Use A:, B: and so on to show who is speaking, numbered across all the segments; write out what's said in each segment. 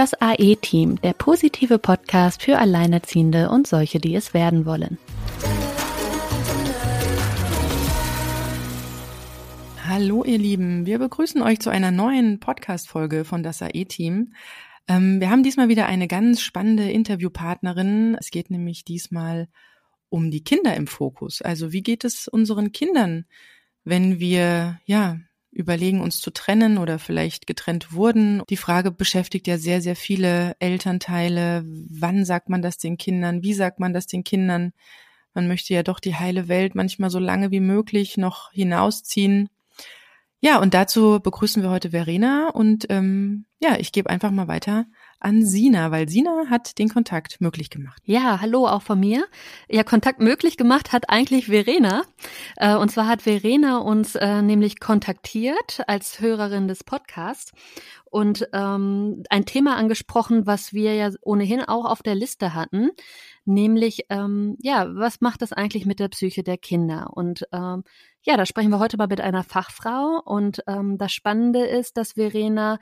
A: Das AE-Team, der positive Podcast für Alleinerziehende und solche, die es werden wollen.
B: Hallo ihr Lieben, wir begrüßen euch zu einer neuen Podcast-Folge von das AE-Team. Ähm, wir haben diesmal wieder eine ganz spannende Interviewpartnerin. Es geht nämlich diesmal um die Kinder im Fokus. Also wie geht es unseren Kindern, wenn wir, ja, überlegen, uns zu trennen oder vielleicht getrennt wurden. Die Frage beschäftigt ja sehr, sehr viele Elternteile. Wann sagt man das den Kindern? Wie sagt man das den Kindern? Man möchte ja doch die heile Welt manchmal so lange wie möglich noch hinausziehen. Ja, und dazu begrüßen wir heute Verena und ähm, ja, ich gebe einfach mal weiter an Sina, weil Sina hat den Kontakt möglich gemacht.
A: Ja, hallo auch von mir. Ja, Kontakt möglich gemacht hat eigentlich Verena. Äh, und zwar hat Verena uns äh, nämlich kontaktiert als Hörerin des Podcasts und ähm, ein Thema angesprochen, was wir ja ohnehin auch auf der Liste hatten, nämlich ähm, ja, was macht das eigentlich mit der Psyche der Kinder? Und ähm, ja, da sprechen wir heute mal mit einer Fachfrau und ähm, das Spannende ist, dass Verena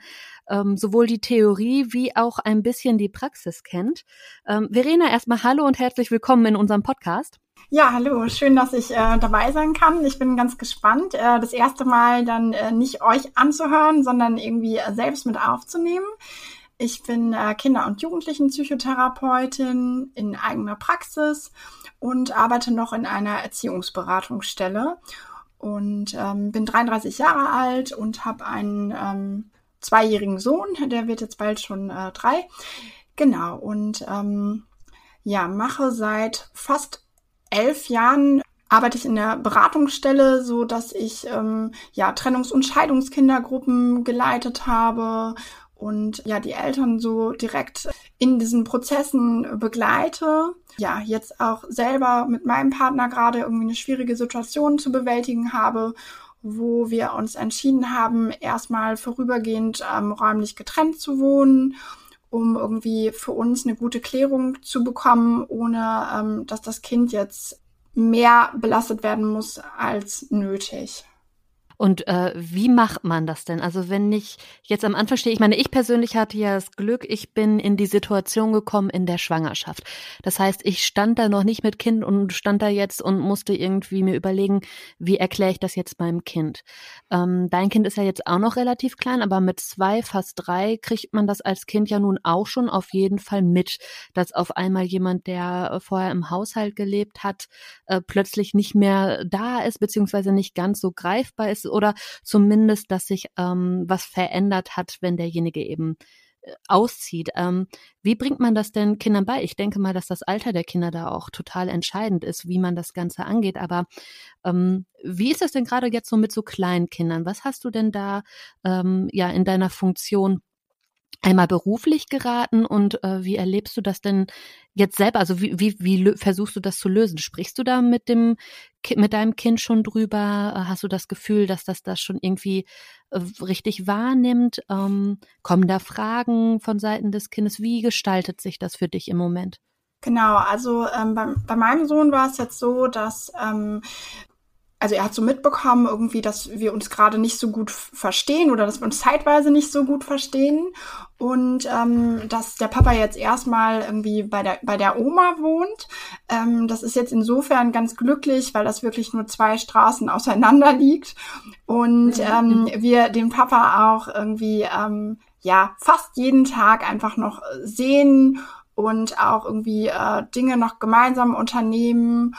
A: ähm, sowohl die Theorie wie auch ein bisschen die Praxis kennt. Ähm, Verena, erstmal hallo und herzlich willkommen in unserem Podcast.
C: Ja, hallo, schön, dass ich äh, dabei sein kann. Ich bin ganz gespannt, äh, das erste Mal dann äh, nicht euch anzuhören, sondern irgendwie äh, selbst mit aufzunehmen. Ich bin äh, Kinder- und Jugendlichen-Psychotherapeutin in eigener Praxis und arbeite noch in einer Erziehungsberatungsstelle und ähm, bin 33 Jahre alt und habe einen ähm, zweijährigen Sohn, der wird jetzt bald schon äh, drei. Genau, und ähm, ja, mache seit fast elf Jahren arbeite ich in der Beratungsstelle, so dass ich ähm, ja Trennungs- und Scheidungskindergruppen geleitet habe und ja die Eltern so direkt in diesen Prozessen begleite. Ja, jetzt auch selber mit meinem Partner gerade irgendwie eine schwierige Situation zu bewältigen habe, wo wir uns entschieden haben, erstmal vorübergehend ähm, räumlich getrennt zu wohnen, um irgendwie für uns eine gute Klärung zu bekommen, ohne ähm, dass das Kind jetzt mehr belastet werden muss als nötig.
A: Und äh, wie macht man das denn? Also wenn ich jetzt am Anfang stehe, ich meine, ich persönlich hatte ja das Glück, ich bin in die Situation gekommen in der Schwangerschaft. Das heißt, ich stand da noch nicht mit Kind und stand da jetzt und musste irgendwie mir überlegen, wie erkläre ich das jetzt meinem Kind. Ähm, dein Kind ist ja jetzt auch noch relativ klein, aber mit zwei, fast drei kriegt man das als Kind ja nun auch schon auf jeden Fall mit, dass auf einmal jemand, der vorher im Haushalt gelebt hat, äh, plötzlich nicht mehr da ist, beziehungsweise nicht ganz so greifbar ist oder zumindest, dass sich ähm, was verändert hat, wenn derjenige eben äh, auszieht. Ähm, wie bringt man das denn Kindern bei? Ich denke mal, dass das Alter der Kinder da auch total entscheidend ist, wie man das Ganze angeht. Aber ähm, wie ist das denn gerade jetzt so mit so kleinen Kindern? Was hast du denn da ähm, ja in deiner Funktion einmal beruflich geraten und äh, wie erlebst du das denn jetzt selber? Also wie, wie, wie versuchst du das zu lösen? Sprichst du da mit dem mit deinem Kind schon drüber? Äh, hast du das Gefühl, dass das das schon irgendwie äh, richtig wahrnimmt? Ähm, kommen da Fragen von Seiten des Kindes? Wie gestaltet sich das für dich im Moment?
C: Genau, also ähm, bei, bei meinem Sohn war es jetzt so, dass ähm, also er hat so mitbekommen irgendwie, dass wir uns gerade nicht so gut verstehen oder dass wir uns zeitweise nicht so gut verstehen. Und ähm, dass der Papa jetzt erstmal irgendwie bei der bei der Oma wohnt. Ähm, das ist jetzt insofern ganz glücklich, weil das wirklich nur zwei Straßen auseinander liegt. Und ähm, wir den Papa auch irgendwie ähm, ja fast jeden Tag einfach noch sehen und auch irgendwie äh, Dinge noch gemeinsam unternehmen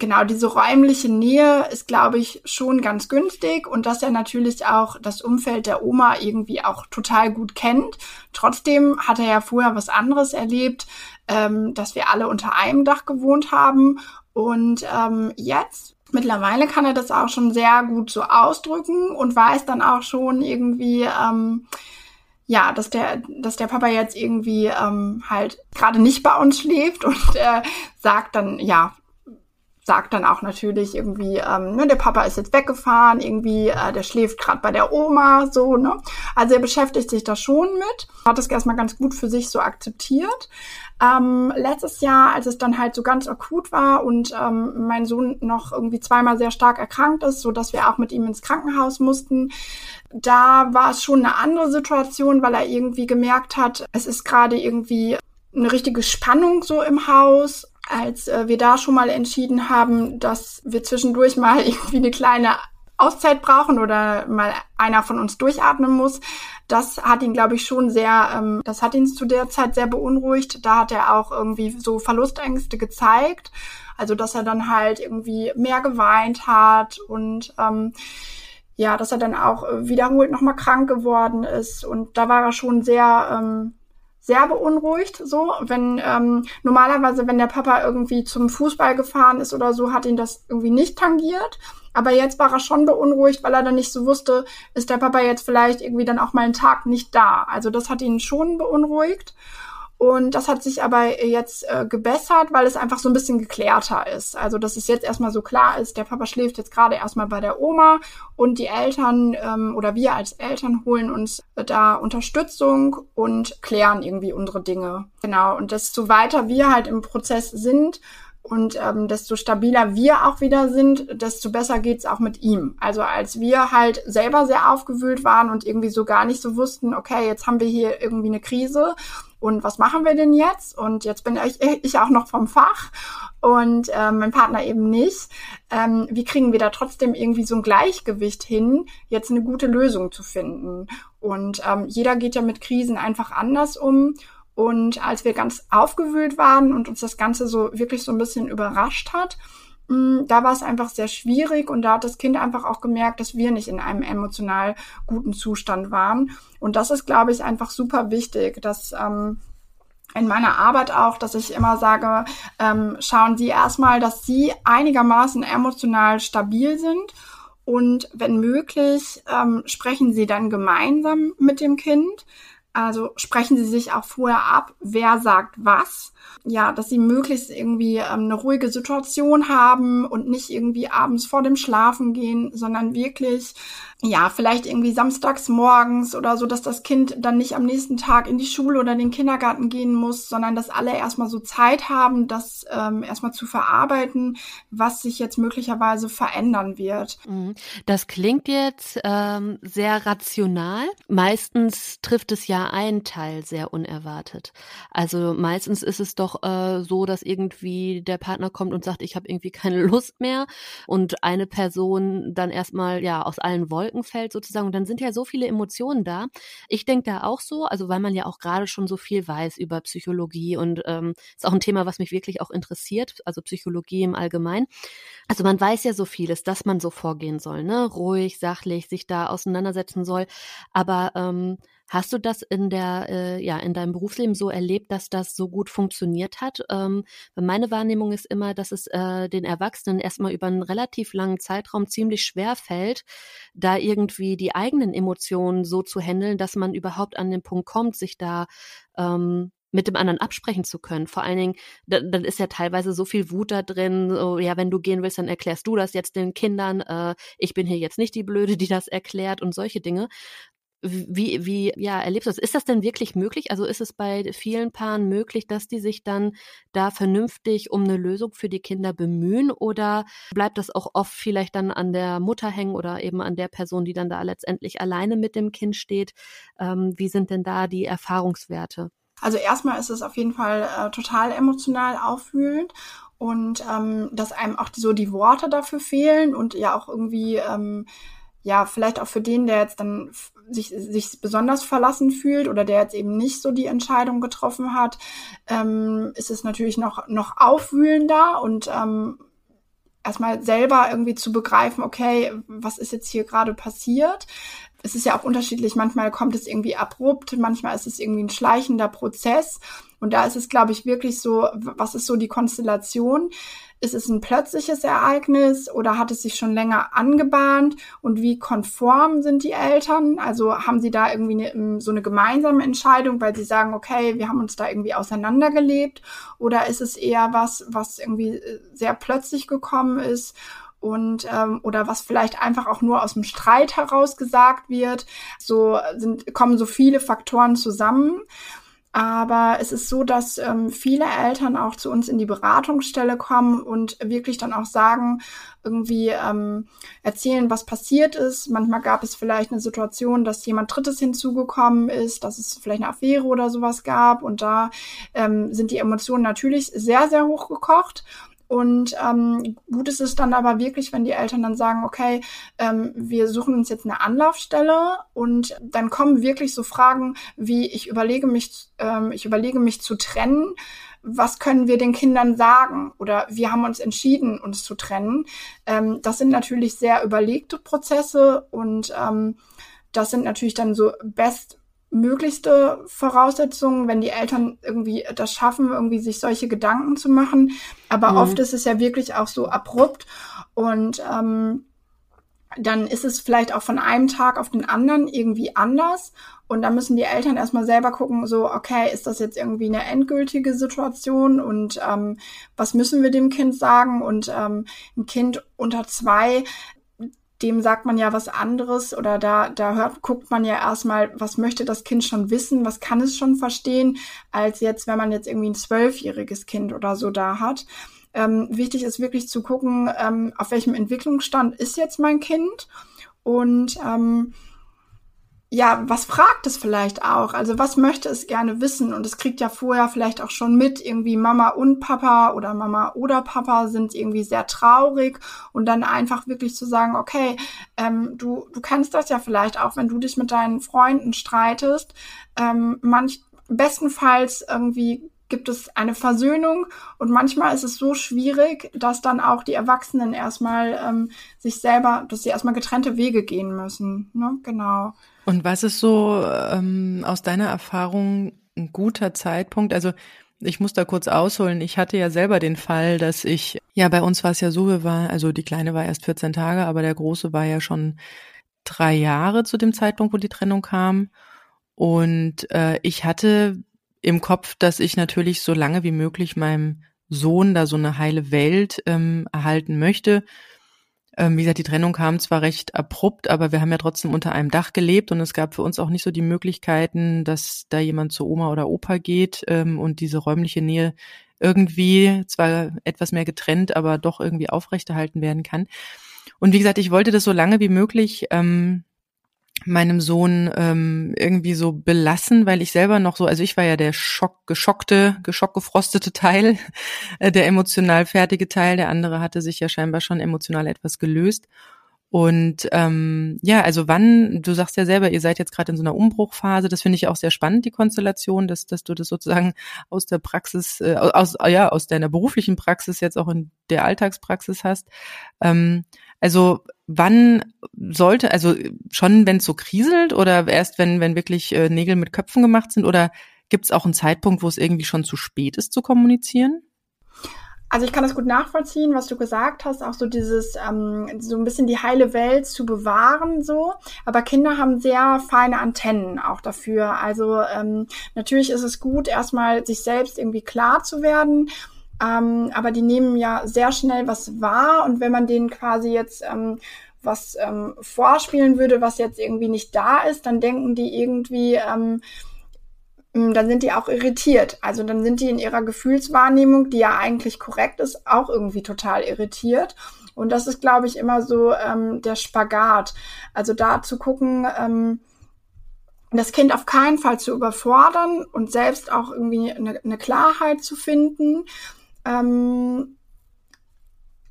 C: genau, diese räumliche Nähe ist, glaube ich, schon ganz günstig und dass er natürlich auch das Umfeld der Oma irgendwie auch total gut kennt. Trotzdem hat er ja vorher was anderes erlebt, ähm, dass wir alle unter einem Dach gewohnt haben und ähm, jetzt mittlerweile kann er das auch schon sehr gut so ausdrücken und weiß dann auch schon irgendwie, ähm, ja, dass der, dass der Papa jetzt irgendwie ähm, halt gerade nicht bei uns schläft und äh, sagt dann, ja, sagt dann auch natürlich irgendwie, ähm, ne, der Papa ist jetzt weggefahren, irgendwie, äh, der schläft gerade bei der Oma, so, ne? Also er beschäftigt sich da schon mit, hat das erstmal ganz gut für sich so akzeptiert. Ähm, letztes Jahr, als es dann halt so ganz akut war und ähm, mein Sohn noch irgendwie zweimal sehr stark erkrankt ist, so dass wir auch mit ihm ins Krankenhaus mussten, Da war es schon eine andere Situation, weil er irgendwie gemerkt hat, es ist gerade irgendwie eine richtige Spannung so im Haus. Als äh, wir da schon mal entschieden haben, dass wir zwischendurch mal irgendwie eine kleine Auszeit brauchen oder mal einer von uns durchatmen muss. Das hat ihn, glaube ich, schon sehr, ähm, das hat ihn zu der Zeit sehr beunruhigt. Da hat er auch irgendwie so Verlustängste gezeigt. Also, dass er dann halt irgendwie mehr geweint hat und ähm, ja, dass er dann auch wiederholt nochmal krank geworden ist. Und da war er schon sehr, ähm, sehr beunruhigt. So, wenn ähm, normalerweise, wenn der Papa irgendwie zum Fußball gefahren ist oder so, hat ihn das irgendwie nicht tangiert. Aber jetzt war er schon beunruhigt, weil er dann nicht so wusste, ist der Papa jetzt vielleicht irgendwie dann auch mal einen Tag nicht da. Also das hat ihn schon beunruhigt. Und das hat sich aber jetzt äh, gebessert, weil es einfach so ein bisschen geklärter ist. Also, dass es jetzt erstmal so klar ist, der Papa schläft jetzt gerade erstmal bei der Oma und die Eltern ähm, oder wir als Eltern holen uns da Unterstützung und klären irgendwie unsere Dinge. Genau. Und desto weiter wir halt im Prozess sind, und ähm, desto stabiler wir auch wieder sind, desto besser geht's auch mit ihm. Also als wir halt selber sehr aufgewühlt waren und irgendwie so gar nicht so wussten, okay, jetzt haben wir hier irgendwie eine Krise und was machen wir denn jetzt? Und jetzt bin ich, ich auch noch vom Fach und äh, mein Partner eben nicht. Ähm, wie kriegen wir da trotzdem irgendwie so ein Gleichgewicht hin, jetzt eine gute Lösung zu finden? Und ähm, jeder geht ja mit Krisen einfach anders um. Und als wir ganz aufgewühlt waren und uns das Ganze so wirklich so ein bisschen überrascht hat, mm, da war es einfach sehr schwierig und da hat das Kind einfach auch gemerkt, dass wir nicht in einem emotional guten Zustand waren. Und das ist, glaube ich, einfach super wichtig, dass ähm, in meiner Arbeit auch, dass ich immer sage, ähm, schauen Sie erstmal, dass Sie einigermaßen emotional stabil sind und wenn möglich, ähm, sprechen Sie dann gemeinsam mit dem Kind. Also sprechen Sie sich auch vorher ab, wer sagt was. Ja, dass Sie möglichst irgendwie ähm, eine ruhige Situation haben und nicht irgendwie abends vor dem Schlafen gehen, sondern wirklich ja, vielleicht irgendwie samstags morgens oder so, dass das Kind dann nicht am nächsten Tag in die Schule oder den Kindergarten gehen muss, sondern dass alle erstmal so Zeit haben, das ähm, erstmal zu verarbeiten, was sich jetzt möglicherweise verändern wird.
A: Mhm. Das klingt jetzt ähm, sehr rational. Meistens trifft es ja einen Teil sehr unerwartet. Also meistens ist es doch äh, so, dass irgendwie der Partner kommt und sagt, ich habe irgendwie keine Lust mehr und eine Person dann erstmal ja aus allen Wolken Wolkenfeld sozusagen. Und dann sind ja so viele Emotionen da. Ich denke da auch so, also weil man ja auch gerade schon so viel weiß über Psychologie und ähm, ist auch ein Thema, was mich wirklich auch interessiert, also Psychologie im Allgemeinen. Also man weiß ja so vieles, dass man so vorgehen soll, ne? Ruhig, sachlich, sich da auseinandersetzen soll. Aber ähm, Hast du das in der, äh, ja, in deinem Berufsleben so erlebt, dass das so gut funktioniert hat? Ähm, meine Wahrnehmung ist immer, dass es äh, den Erwachsenen erstmal über einen relativ langen Zeitraum ziemlich schwer fällt, da irgendwie die eigenen Emotionen so zu handeln, dass man überhaupt an den Punkt kommt, sich da ähm, mit dem anderen absprechen zu können. Vor allen Dingen, dann ist ja teilweise so viel Wut da drin. So, ja, wenn du gehen willst, dann erklärst du das jetzt den Kindern. Äh, ich bin hier jetzt nicht die Blöde, die das erklärt und solche Dinge. Wie, wie, ja, erlebst du das? Ist das denn wirklich möglich? Also ist es bei vielen Paaren möglich, dass die sich dann da vernünftig um eine Lösung für die Kinder bemühen oder bleibt das auch oft vielleicht dann an der Mutter hängen oder eben an der Person, die dann da letztendlich alleine mit dem Kind steht? Ähm, wie sind denn da die Erfahrungswerte?
C: Also erstmal ist es auf jeden Fall äh, total emotional aufwühlend und ähm, dass einem auch so die Worte dafür fehlen und ja auch irgendwie ähm, ja, vielleicht auch für den, der jetzt dann sich, sich besonders verlassen fühlt oder der jetzt eben nicht so die Entscheidung getroffen hat, ähm, ist es natürlich noch, noch aufwühlender und ähm, erstmal selber irgendwie zu begreifen, okay, was ist jetzt hier gerade passiert? Es ist ja auch unterschiedlich. Manchmal kommt es irgendwie abrupt, manchmal ist es irgendwie ein schleichender Prozess. Und da ist es, glaube ich, wirklich so, was ist so die Konstellation? Ist es ein plötzliches Ereignis oder hat es sich schon länger angebahnt? Und wie konform sind die Eltern? Also haben sie da irgendwie eine, so eine gemeinsame Entscheidung, weil sie sagen, okay, wir haben uns da irgendwie auseinandergelebt? Oder ist es eher was, was irgendwie äh, sehr plötzlich gekommen ist? und ähm, oder was vielleicht einfach auch nur aus dem Streit heraus gesagt wird. So sind kommen so viele Faktoren zusammen Aber es ist so, dass ähm, viele Eltern auch zu uns in die Beratungsstelle kommen und wirklich dann auch sagen, irgendwie ähm, erzählen, was passiert ist. Manchmal gab es vielleicht eine Situation, dass jemand Drittes hinzugekommen ist, dass es vielleicht eine Affäre oder sowas gab. Und da ähm, sind die Emotionen natürlich sehr, sehr hochgekocht. Und ähm, gut ist es dann aber wirklich, wenn die Eltern dann sagen, okay, ähm, wir suchen uns jetzt eine Anlaufstelle und dann kommen wirklich so Fragen wie, ich überlege mich, ähm, ich überlege mich zu trennen. Was können wir den Kindern sagen? Oder wir haben uns entschieden, uns zu trennen. Ähm, das sind natürlich sehr überlegte Prozesse und ähm, das sind natürlich dann so best möglichste Voraussetzungen, wenn die Eltern irgendwie das schaffen, irgendwie sich solche Gedanken zu machen. Aber mhm. oft ist es ja wirklich auch so abrupt und ähm, dann ist es vielleicht auch von einem Tag auf den anderen irgendwie anders. Und da müssen die Eltern erstmal selber gucken, so, okay, ist das jetzt irgendwie eine endgültige Situation und ähm, was müssen wir dem Kind sagen? Und ähm, ein Kind unter zwei, dem sagt man ja was anderes oder da, da hört, guckt man ja erstmal, was möchte das Kind schon wissen, was kann es schon verstehen, als jetzt, wenn man jetzt irgendwie ein zwölfjähriges Kind oder so da hat. Ähm, wichtig ist wirklich zu gucken, ähm, auf welchem Entwicklungsstand ist jetzt mein Kind und ähm, ja, was fragt es vielleicht auch? Also was möchte es gerne wissen? Und es kriegt ja vorher vielleicht auch schon mit, irgendwie Mama und Papa oder Mama oder Papa sind irgendwie sehr traurig und dann einfach wirklich zu sagen, okay, ähm, du, du kannst das ja vielleicht auch, wenn du dich mit deinen Freunden streitest, ähm, manch, bestenfalls irgendwie gibt es eine Versöhnung und manchmal ist es so schwierig, dass dann auch die Erwachsenen erstmal ähm, sich selber, dass sie erstmal getrennte Wege gehen müssen. Ne? Genau.
B: Und was ist so ähm, aus deiner Erfahrung ein guter Zeitpunkt? Also ich muss da kurz ausholen. Ich hatte ja selber den Fall, dass ich, ja, bei uns war es ja so, wir waren, also die Kleine war erst 14 Tage, aber der Große war ja schon drei Jahre zu dem Zeitpunkt, wo die Trennung kam. Und äh, ich hatte im Kopf, dass ich natürlich so lange wie möglich meinem Sohn da so eine heile Welt ähm, erhalten möchte. Ähm, wie gesagt, die Trennung kam zwar recht abrupt, aber wir haben ja trotzdem unter einem Dach gelebt und es gab für uns auch nicht so die Möglichkeiten, dass da jemand zu Oma oder Opa geht ähm, und diese räumliche Nähe irgendwie zwar etwas mehr getrennt, aber doch irgendwie aufrechterhalten werden kann. Und wie gesagt, ich wollte das so lange wie möglich ähm, meinem Sohn ähm, irgendwie so belassen, weil ich selber noch so, also ich war ja der schock, geschockte, geschockgefrostete Teil, äh, der emotional fertige Teil, der andere hatte sich ja scheinbar schon emotional etwas gelöst. Und ähm, ja, also wann, du sagst ja selber, ihr seid jetzt gerade in so einer Umbruchphase, das finde ich auch sehr spannend, die Konstellation, dass, dass du das sozusagen aus der Praxis, äh, aus, ja, aus deiner beruflichen Praxis jetzt auch in der Alltagspraxis hast. Ähm, also wann sollte, also schon, wenn es so kriselt oder erst, wenn, wenn wirklich äh, Nägel mit Köpfen gemacht sind oder gibt es auch einen Zeitpunkt, wo es irgendwie schon zu spät ist zu kommunizieren?
C: Also ich kann das gut nachvollziehen, was du gesagt hast, auch so dieses, ähm, so ein bisschen die heile Welt zu bewahren, so. Aber Kinder haben sehr feine Antennen auch dafür. Also ähm, natürlich ist es gut, erstmal sich selbst irgendwie klar zu werden ähm, aber die nehmen ja sehr schnell was wahr und wenn man denen quasi jetzt ähm, was ähm, vorspielen würde, was jetzt irgendwie nicht da ist, dann denken die irgendwie, ähm, mm, dann sind die auch irritiert. Also dann sind die in ihrer Gefühlswahrnehmung, die ja eigentlich korrekt ist, auch irgendwie total irritiert. Und das ist, glaube ich, immer so ähm, der Spagat. Also da zu gucken, ähm, das Kind auf keinen Fall zu überfordern und selbst auch irgendwie eine, eine Klarheit zu finden ähm,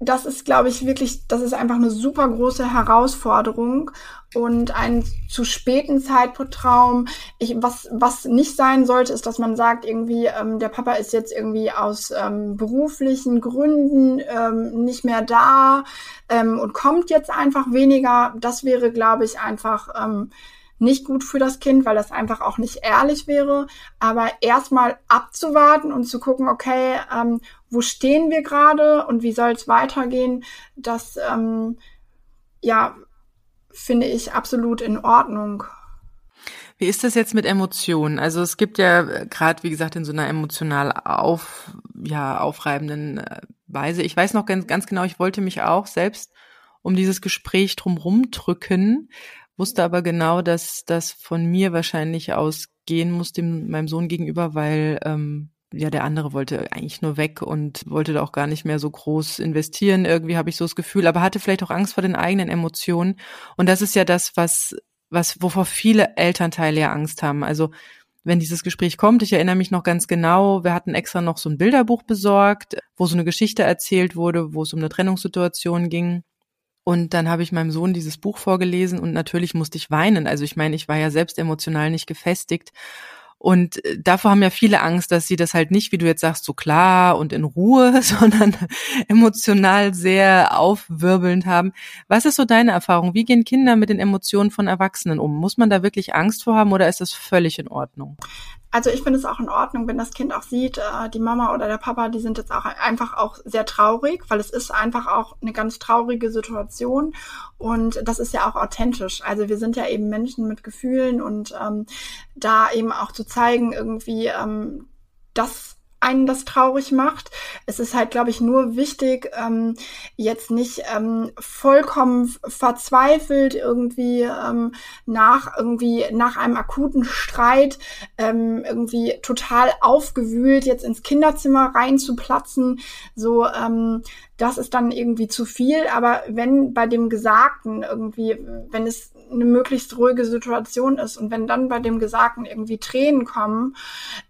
C: das ist, glaube ich, wirklich, das ist einfach eine super große Herausforderung und ein zu späten Zeittraum. Ich, was, was nicht sein sollte, ist, dass man sagt, irgendwie, ähm, der Papa ist jetzt irgendwie aus ähm, beruflichen Gründen ähm, nicht mehr da ähm, und kommt jetzt einfach weniger. Das wäre, glaube ich, einfach ähm, nicht gut für das Kind, weil das einfach auch nicht ehrlich wäre. Aber erstmal abzuwarten und zu gucken, okay, ähm, wo stehen wir gerade und wie soll es weitergehen, das ähm, ja finde ich absolut in Ordnung.
B: Wie ist das jetzt mit Emotionen? Also es gibt ja äh, gerade, wie gesagt, in so einer emotional auf, ja, aufreibenden äh, Weise. Ich weiß noch ganz, ganz genau, ich wollte mich auch selbst um dieses Gespräch drumrum drücken, wusste aber genau, dass das von mir wahrscheinlich aus gehen musste meinem Sohn gegenüber, weil ähm, ja, der andere wollte eigentlich nur weg und wollte da auch gar nicht mehr so groß investieren. Irgendwie habe ich so das Gefühl, aber hatte vielleicht auch Angst vor den eigenen Emotionen. Und das ist ja das, was, was, wovor viele Elternteile ja Angst haben. Also, wenn dieses Gespräch kommt, ich erinnere mich noch ganz genau, wir hatten extra noch so ein Bilderbuch besorgt, wo so eine Geschichte erzählt wurde, wo es um eine Trennungssituation ging. Und dann habe ich meinem Sohn dieses Buch vorgelesen und natürlich musste ich weinen. Also ich meine, ich war ja selbst emotional nicht gefestigt. Und äh, davor haben ja viele Angst, dass sie das halt nicht, wie du jetzt sagst, so klar und in Ruhe, sondern emotional sehr aufwirbelnd haben. Was ist so deine Erfahrung? Wie gehen Kinder mit den Emotionen von Erwachsenen um? Muss man da wirklich Angst vor haben oder ist das völlig in Ordnung?
C: Also ich finde es auch in Ordnung, wenn das Kind auch sieht, äh, die Mama oder der Papa, die sind jetzt auch einfach auch sehr traurig, weil es ist einfach auch eine ganz traurige Situation und das ist ja auch authentisch. Also wir sind ja eben Menschen mit Gefühlen und ähm, da eben auch zu zeigen, irgendwie, ähm, dass einen das traurig macht. Es ist halt, glaube ich, nur wichtig, ähm, jetzt nicht ähm, vollkommen verzweifelt irgendwie ähm, nach irgendwie nach einem akuten Streit ähm, irgendwie total aufgewühlt jetzt ins Kinderzimmer reinzuplatzen. So, ähm, das ist dann irgendwie zu viel. Aber wenn bei dem Gesagten irgendwie, wenn es eine möglichst ruhige Situation ist und wenn dann bei dem Gesagten irgendwie Tränen kommen,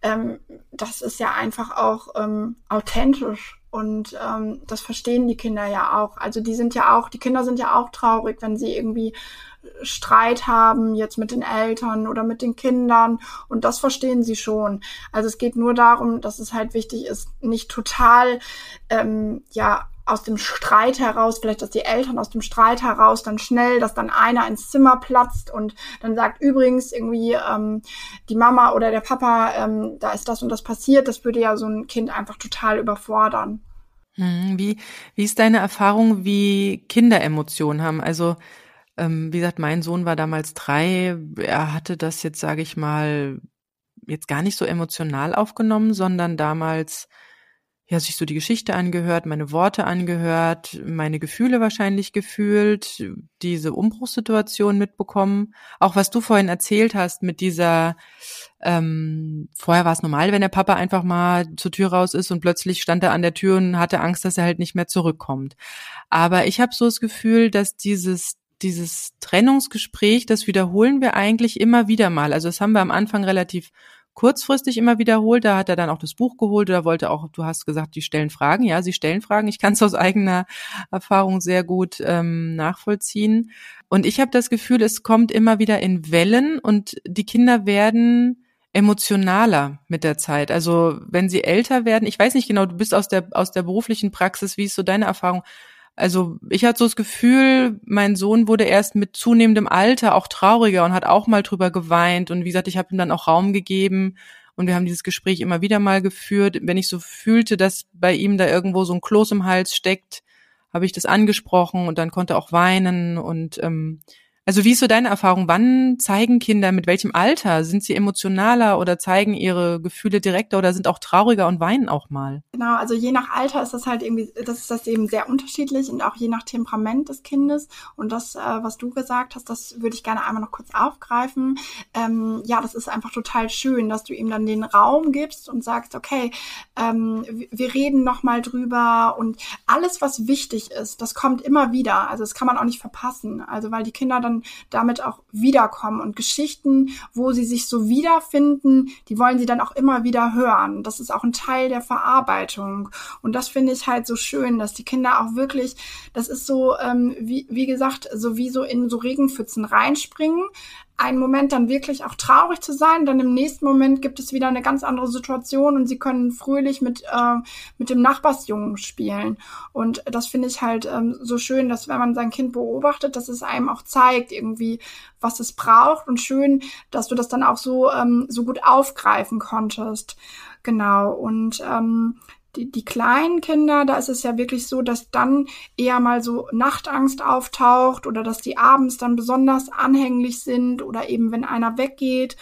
C: ähm, das ist ja einfach auch ähm, authentisch. Und ähm, das verstehen die Kinder ja auch. Also die sind ja auch, die Kinder sind ja auch traurig, wenn sie irgendwie Streit haben, jetzt mit den Eltern oder mit den Kindern. Und das verstehen sie schon. Also es geht nur darum, dass es halt wichtig ist, nicht total, ähm, ja, aus dem Streit heraus, vielleicht dass die Eltern aus dem Streit heraus dann schnell, dass dann einer ins Zimmer platzt und dann sagt, übrigens irgendwie ähm, die Mama oder der Papa, ähm, da ist das und das passiert, das würde ja so ein Kind einfach total überfordern.
B: Hm, wie, wie ist deine Erfahrung, wie Kinder Emotionen haben? Also ähm, wie gesagt, mein Sohn war damals drei. Er hatte das jetzt, sage ich mal, jetzt gar nicht so emotional aufgenommen, sondern damals ja, sich so die Geschichte angehört, meine Worte angehört, meine Gefühle wahrscheinlich gefühlt, diese Umbruchssituation mitbekommen. Auch was du vorhin erzählt hast mit dieser, ähm, vorher war es normal, wenn der Papa einfach mal zur Tür raus ist und plötzlich stand er an der Tür und hatte Angst, dass er halt nicht mehr zurückkommt. Aber ich habe so das Gefühl, dass dieses dieses Trennungsgespräch, das wiederholen wir eigentlich immer wieder mal. Also das haben wir am Anfang relativ kurzfristig immer wiederholt. Da hat er dann auch das Buch geholt oder wollte auch, du hast gesagt, die stellen Fragen. Ja, sie stellen Fragen. Ich kann es aus eigener Erfahrung sehr gut ähm, nachvollziehen. Und ich habe das Gefühl, es kommt immer wieder in Wellen und die Kinder werden emotionaler mit der Zeit. Also wenn sie älter werden, ich weiß nicht genau, du bist aus der aus der beruflichen Praxis, wie ist so deine Erfahrung? Also ich hatte so das Gefühl, mein Sohn wurde erst mit zunehmendem Alter auch trauriger und hat auch mal drüber geweint. Und wie gesagt, ich habe ihm dann auch Raum gegeben und wir haben dieses Gespräch immer wieder mal geführt. Wenn ich so fühlte, dass bei ihm da irgendwo so ein Kloß im Hals steckt, habe ich das angesprochen und dann konnte er auch weinen und ähm, also wie ist so deine Erfahrung? Wann zeigen Kinder, mit welchem Alter? Sind sie emotionaler oder zeigen ihre Gefühle direkter oder sind auch trauriger und weinen auch mal?
C: Genau, also je nach Alter ist das halt irgendwie, das ist das eben sehr unterschiedlich und auch je nach Temperament des Kindes. Und das, äh, was du gesagt hast, das würde ich gerne einmal noch kurz aufgreifen. Ähm, ja, das ist einfach total schön, dass du ihm dann den Raum gibst und sagst, okay, ähm, wir reden noch mal drüber und alles, was wichtig ist, das kommt immer wieder. Also das kann man auch nicht verpassen. Also weil die Kinder dann damit auch wiederkommen. Und Geschichten, wo sie sich so wiederfinden, die wollen sie dann auch immer wieder hören. Das ist auch ein Teil der Verarbeitung. Und das finde ich halt so schön, dass die Kinder auch wirklich, das ist so, ähm, wie, wie gesagt, so wie so in so Regenpfützen reinspringen, einen Moment dann wirklich auch traurig zu sein, dann im nächsten Moment gibt es wieder eine ganz andere Situation und sie können fröhlich mit, äh, mit dem Nachbarsjungen spielen. Und das finde ich halt ähm, so schön, dass wenn man sein Kind beobachtet, dass es einem auch zeigt, irgendwie, was es braucht und schön, dass du das dann auch so, ähm, so gut aufgreifen konntest. Genau. Und ähm, die, die kleinen Kinder, da ist es ja wirklich so, dass dann eher mal so Nachtangst auftaucht oder dass die abends dann besonders anhänglich sind oder eben wenn einer weggeht.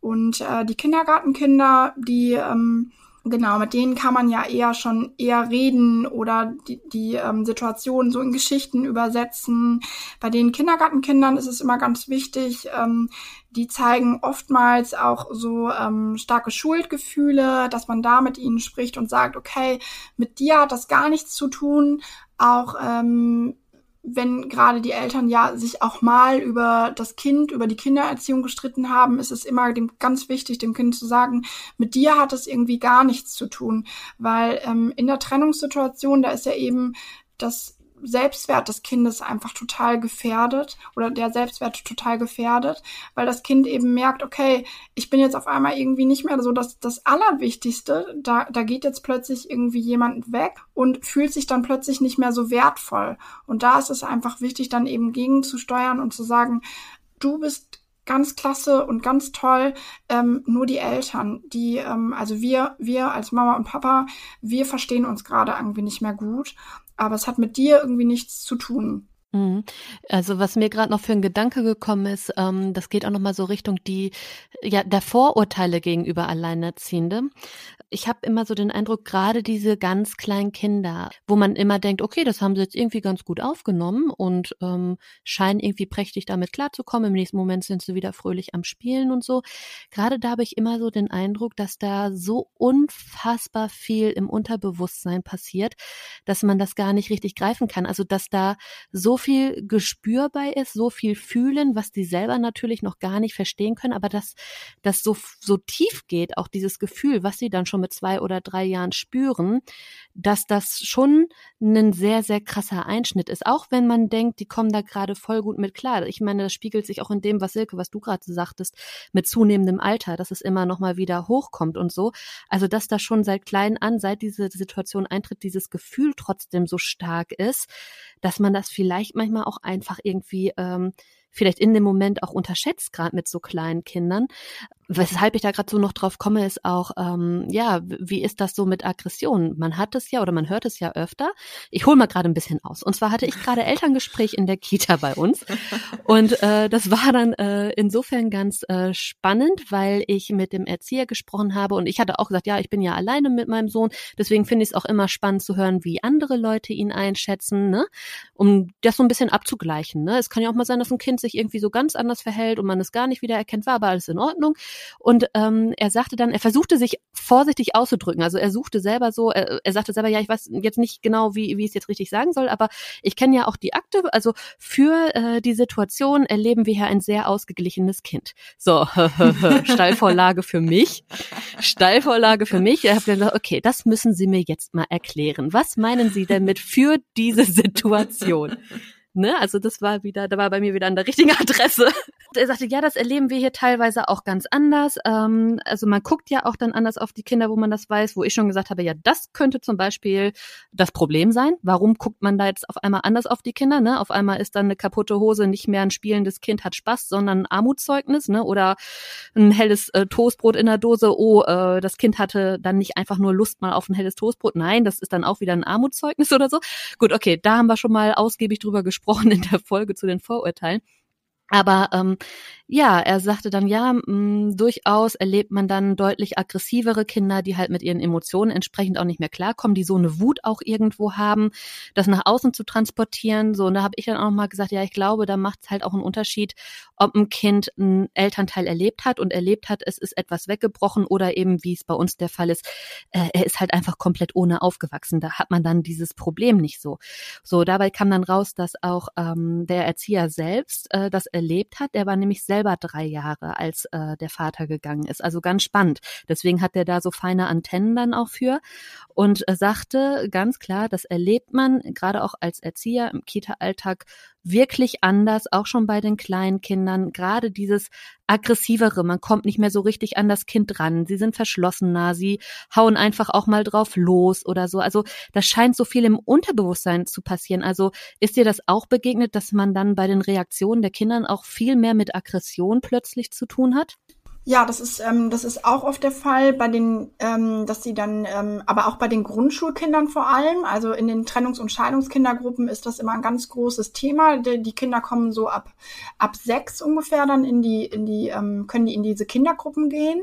C: Und äh, die Kindergartenkinder, die ähm, Genau, mit denen kann man ja eher schon eher reden oder die, die ähm, Situation so in Geschichten übersetzen. Bei den Kindergartenkindern ist es immer ganz wichtig, ähm, die zeigen oftmals auch so ähm, starke Schuldgefühle, dass man da mit ihnen spricht und sagt, okay, mit dir hat das gar nichts zu tun. Auch ähm, wenn gerade die Eltern ja sich auch mal über das Kind, über die Kindererziehung gestritten haben, ist es immer dem, ganz wichtig, dem Kind zu sagen, mit dir hat es irgendwie gar nichts zu tun. Weil ähm, in der Trennungssituation, da ist ja eben das Selbstwert des Kindes einfach total gefährdet oder der Selbstwert total gefährdet, weil das Kind eben merkt, okay, ich bin jetzt auf einmal irgendwie nicht mehr so das, das Allerwichtigste, da, da geht jetzt plötzlich irgendwie jemand weg und fühlt sich dann plötzlich nicht mehr so wertvoll. Und da ist es einfach wichtig, dann eben gegenzusteuern und zu sagen, du bist ganz klasse und ganz toll. Ähm, nur die Eltern, die, ähm, also wir, wir als Mama und Papa, wir verstehen uns gerade irgendwie nicht mehr gut aber es hat mit dir irgendwie nichts zu tun.
A: Mhm. Also was mir gerade noch für ein Gedanke gekommen ist, ähm, das geht auch noch mal so Richtung die ja der Vorurteile gegenüber Alleinerziehende ich habe immer so den Eindruck, gerade diese ganz kleinen Kinder, wo man immer denkt, okay, das haben sie jetzt irgendwie ganz gut aufgenommen und ähm, scheinen irgendwie prächtig damit klarzukommen. Im nächsten Moment sind sie wieder fröhlich am Spielen und so. Gerade da habe ich immer so den Eindruck, dass da so unfassbar viel im Unterbewusstsein passiert, dass man das gar nicht richtig greifen kann. Also dass da so viel Gespür bei ist, so viel fühlen, was die selber natürlich noch gar nicht verstehen können, aber dass das so so tief geht, auch dieses Gefühl, was sie dann schon mit zwei oder drei Jahren spüren, dass das schon ein sehr, sehr krasser Einschnitt ist. Auch wenn man denkt, die kommen da gerade voll gut mit klar. Ich meine, das spiegelt sich auch in dem, was Silke, was du gerade sagtest, mit zunehmendem Alter, dass es immer noch mal wieder hochkommt und so. Also, dass da schon seit klein an, seit diese Situation eintritt, dieses Gefühl trotzdem so stark ist, dass man das vielleicht manchmal auch einfach irgendwie ähm, vielleicht in dem Moment auch unterschätzt, gerade mit so kleinen Kindern. Weshalb ich da gerade so noch drauf komme, ist auch, ähm, ja, wie ist das so mit Aggression? Man hat es ja oder man hört es ja öfter. Ich hole mal gerade ein bisschen aus. Und zwar hatte ich gerade Elterngespräch in der Kita bei uns. Und äh, das war dann äh, insofern ganz äh, spannend, weil ich mit dem Erzieher gesprochen habe und ich hatte auch gesagt, ja, ich bin ja alleine mit meinem Sohn. Deswegen finde ich es auch immer spannend zu hören, wie andere Leute ihn einschätzen, ne? um das so ein bisschen abzugleichen. Ne? Es kann ja auch mal sein, dass ein Kind sich irgendwie so ganz anders verhält und man es gar nicht wieder erkennt, war aber alles in Ordnung. Und ähm, er sagte dann, er versuchte sich vorsichtig auszudrücken. Also er suchte selber so, er, er sagte selber, ja, ich weiß jetzt nicht genau, wie, wie ich es jetzt richtig sagen soll, aber ich kenne ja auch die Akte. Also für äh, die Situation erleben wir hier ein sehr ausgeglichenes Kind. So, Steilvorlage für mich. Steilvorlage für mich. Er hat gesagt, okay, das müssen Sie mir jetzt mal erklären. Was meinen Sie denn mit für diese Situation? Ne? Also das war wieder, da war bei mir wieder an der richtigen Adresse. Und er sagte, ja, das erleben wir hier teilweise auch ganz anders. Ähm, also man guckt ja auch dann anders auf die Kinder, wo man das weiß, wo ich schon gesagt habe, ja, das könnte zum Beispiel das Problem sein. Warum guckt man da jetzt auf einmal anders auf die Kinder? Ne? Auf einmal ist dann eine kaputte Hose nicht mehr ein spielendes Kind hat Spaß, sondern ein Armutszeugnis, ne? Oder ein helles äh, Toastbrot in der Dose. Oh, äh, das Kind hatte dann nicht einfach nur Lust mal auf ein helles Toastbrot. Nein, das ist dann auch wieder ein Armutszeugnis oder so. Gut, okay, da haben wir schon mal ausgiebig drüber gesprochen gesprochen in der Folge zu den Vorurteilen. Aber ähm, ja, er sagte dann, ja, mh, mm, durchaus erlebt man dann deutlich aggressivere Kinder, die halt mit ihren Emotionen entsprechend auch nicht mehr klarkommen, die so eine Wut auch irgendwo haben, das nach außen zu transportieren. So, und da habe ich dann auch mal gesagt, ja, ich glaube, da macht es halt auch einen Unterschied, ob ein Kind einen Elternteil erlebt hat und erlebt hat, es ist etwas weggebrochen oder eben, wie es bei uns der Fall ist, äh, er ist halt einfach komplett ohne aufgewachsen. Da hat man dann dieses Problem nicht so. So, dabei kam dann raus, dass auch ähm, der Erzieher selbst äh, das erlebt hat. Er war nämlich selbst selber drei Jahre, als äh, der Vater gegangen ist. Also ganz spannend. Deswegen hat er da so feine Antennen dann auch für und äh, sagte ganz klar, das erlebt man gerade auch als Erzieher im Kita-Alltag wirklich anders, auch schon bei den kleinen Kindern. Gerade dieses aggressivere, man kommt nicht mehr so richtig an das Kind ran. Sie sind verschlossener, sie hauen einfach auch mal drauf los oder so. Also das scheint so viel im Unterbewusstsein zu passieren. Also ist dir das auch begegnet, dass man dann bei den Reaktionen der Kindern auch viel mehr mit Aggression plötzlich zu tun hat?
C: Ja, das ist, ähm, das ist auch oft der Fall bei den, ähm, dass sie dann, ähm, aber auch bei den Grundschulkindern vor allem, also in den Trennungs- und Scheidungskindergruppen ist das immer ein ganz großes Thema. Die, die Kinder kommen so ab, ab sechs ungefähr dann in die, in die, ähm, können die in diese Kindergruppen gehen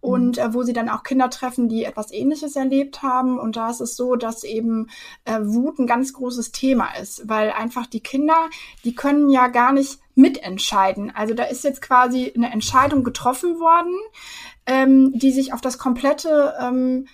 C: und mhm. äh, wo sie dann auch Kinder treffen, die etwas Ähnliches erlebt haben. Und da ist es so, dass eben äh, Wut ein ganz großes Thema ist, weil einfach die Kinder, die können ja gar nicht mitentscheiden. Also da ist jetzt quasi eine Entscheidung getroffen worden, ähm, die sich auf das komplette ähm,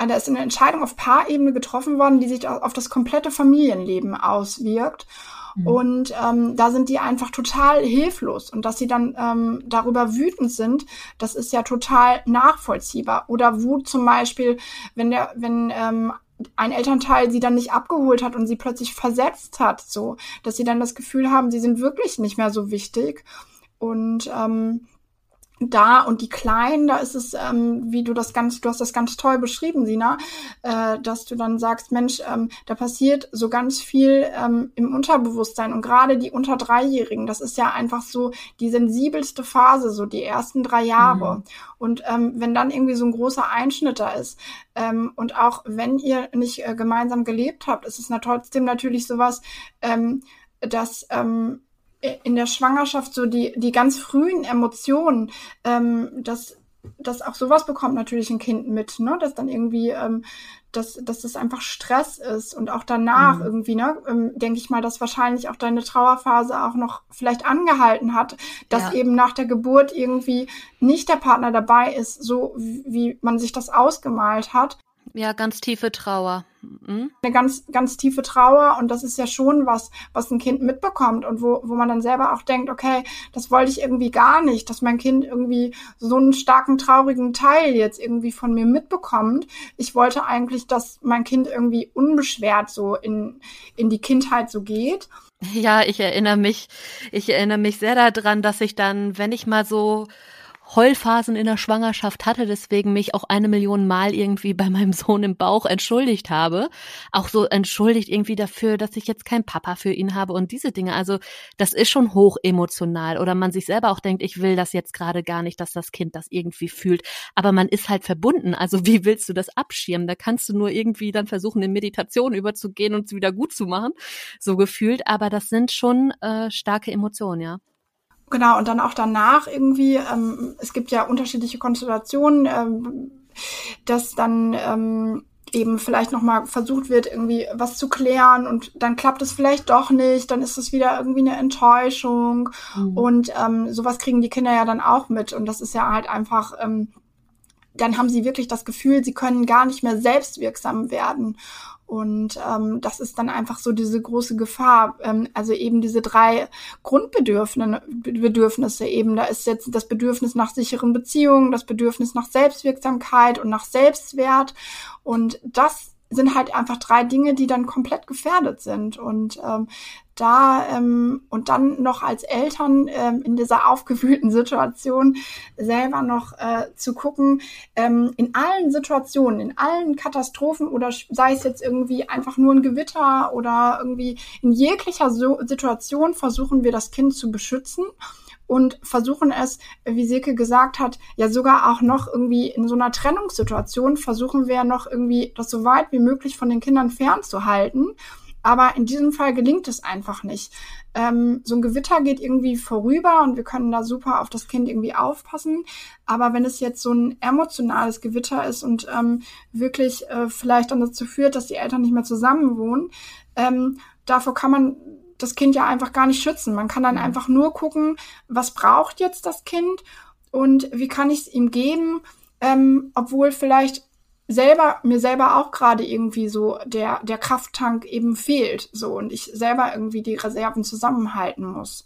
C: äh, da ist eine Entscheidung auf Paarebene getroffen worden, die sich auf das komplette Familienleben auswirkt. Mhm. Und ähm, da sind die einfach total hilflos. Und dass sie dann ähm, darüber wütend sind, das ist ja total nachvollziehbar. Oder Wut zum Beispiel, wenn der, wenn ähm, ein Elternteil sie dann nicht abgeholt hat und sie plötzlich versetzt hat, so, dass sie dann das Gefühl haben, sie sind wirklich nicht mehr so wichtig. Und ähm, da und die Kleinen, da ist es, ähm, wie du das ganz, du hast das ganz toll beschrieben, Sina, äh, dass du dann sagst, Mensch, ähm, da passiert so ganz viel ähm, im Unterbewusstsein und gerade die unter Dreijährigen, das ist ja einfach so die sensibelste Phase, so die ersten drei Jahre. Mhm. Und ähm, wenn dann irgendwie so ein großer Einschnitt da ist ähm, und auch wenn ihr nicht äh, gemeinsam gelebt habt, ist es na trotzdem natürlich sowas, ähm, dass ähm, in der Schwangerschaft so die, die ganz frühen Emotionen, ähm, dass, dass auch sowas bekommt natürlich ein Kind mit, ne? Dass dann irgendwie, ähm, dass, dass das einfach Stress ist und auch danach mhm. irgendwie, ne, ähm, denke ich mal, dass wahrscheinlich auch deine Trauerphase auch noch vielleicht angehalten hat, dass ja. eben nach der Geburt irgendwie nicht der Partner dabei ist, so wie man sich das ausgemalt hat.
A: Ja, ganz tiefe Trauer.
C: Mhm. Eine ganz, ganz tiefe Trauer und das ist ja schon was, was ein Kind mitbekommt und wo, wo man dann selber auch denkt, okay, das wollte ich irgendwie gar nicht, dass mein Kind irgendwie so einen starken, traurigen Teil jetzt irgendwie von mir mitbekommt. Ich wollte eigentlich, dass mein Kind irgendwie unbeschwert so in, in die Kindheit so geht.
A: Ja, ich erinnere mich, ich erinnere mich sehr daran, dass ich dann, wenn ich mal so Heulphasen in der Schwangerschaft hatte, deswegen mich auch eine Million Mal irgendwie bei meinem Sohn im Bauch entschuldigt habe. Auch so entschuldigt irgendwie dafür, dass ich jetzt keinen Papa für ihn habe und diese Dinge. Also das ist schon hoch emotional oder man sich selber auch denkt, ich will das jetzt gerade gar nicht, dass das Kind das irgendwie fühlt. Aber man ist halt verbunden. Also wie willst du das abschirmen? Da kannst du nur irgendwie dann versuchen, in Meditation überzugehen und es wieder gut zu machen, so gefühlt. Aber das sind schon äh, starke Emotionen, ja.
C: Genau, und dann auch danach irgendwie, ähm, es gibt ja unterschiedliche Konstellationen, ähm, dass dann ähm, eben vielleicht nochmal versucht wird, irgendwie was zu klären und dann klappt es vielleicht doch nicht, dann ist es wieder irgendwie eine Enttäuschung mhm. und ähm, sowas kriegen die Kinder ja dann auch mit und das ist ja halt einfach, ähm, dann haben sie wirklich das Gefühl, sie können gar nicht mehr selbstwirksam werden und ähm, das ist dann einfach so diese große Gefahr. Ähm, also eben diese drei Grundbedürfnisse eben. Da ist jetzt das Bedürfnis nach sicheren Beziehungen, das Bedürfnis nach Selbstwirksamkeit und nach Selbstwert. Und das sind halt einfach drei Dinge, die dann komplett gefährdet sind. Und ähm, da ähm, und dann noch als Eltern ähm, in dieser aufgewühlten Situation selber noch äh, zu gucken, ähm, in allen Situationen, in allen Katastrophen oder sei es jetzt irgendwie einfach nur ein Gewitter oder irgendwie in jeglicher so Situation versuchen wir das Kind zu beschützen und versuchen es, wie Silke gesagt hat, ja sogar auch noch irgendwie in so einer Trennungssituation versuchen wir noch irgendwie das so weit wie möglich von den Kindern fernzuhalten. Aber in diesem Fall gelingt es einfach nicht. Ähm, so ein Gewitter geht irgendwie vorüber und wir können da super auf das Kind irgendwie aufpassen. Aber wenn es jetzt so ein emotionales Gewitter ist und ähm, wirklich äh, vielleicht dann dazu führt, dass die Eltern nicht mehr zusammen wohnen, ähm, davor kann man das Kind ja einfach gar nicht schützen. Man kann dann mhm. einfach nur gucken, was braucht jetzt das Kind und wie kann ich es ihm geben, ähm, obwohl vielleicht selber mir selber auch gerade irgendwie so der der Krafttank eben fehlt so und ich selber irgendwie die Reserven zusammenhalten muss.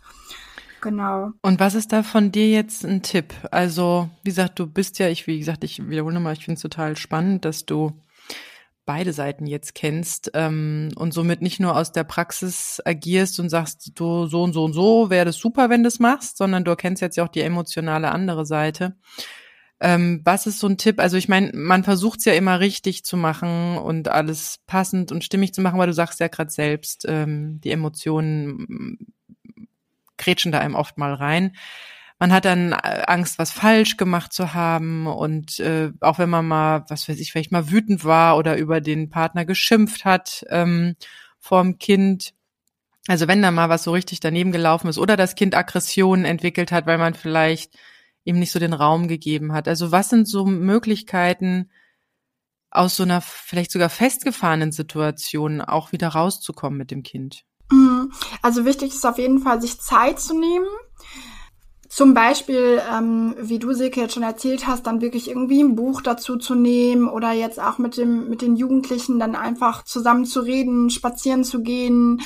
C: Genau.
B: Und was ist da von dir jetzt ein Tipp? Also, wie gesagt, du bist ja, ich, wie gesagt, ich wiederhole nochmal, ich finde es total spannend, dass du beide Seiten jetzt kennst ähm, und somit nicht nur aus der Praxis agierst und sagst, du so und so und so wäre das super, wenn du es machst, sondern du erkennst jetzt ja auch die emotionale andere Seite. Ähm, was ist so ein Tipp? Also ich meine, man versucht es ja immer richtig zu machen und alles passend und stimmig zu machen, weil du sagst ja gerade selbst, ähm, die Emotionen grätschen da einem oft mal rein. man hat dann äh, Angst, was falsch gemacht zu haben und äh, auch wenn man mal, was weiß ich, vielleicht mal wütend war oder über den Partner geschimpft hat ähm, vorm Kind. Also wenn da mal was so richtig daneben gelaufen ist oder das Kind Aggressionen entwickelt hat, weil man vielleicht ihm nicht so den Raum gegeben hat. Also was sind so Möglichkeiten, aus so einer vielleicht sogar festgefahrenen Situation auch wieder rauszukommen mit dem Kind?
C: Mhm. Also wichtig ist auf jeden Fall, sich Zeit zu nehmen. Zum Beispiel, ähm, wie du Silke jetzt schon erzählt hast, dann wirklich irgendwie ein Buch dazu zu nehmen oder jetzt auch mit dem mit den Jugendlichen dann einfach zusammen zu reden, spazieren zu gehen,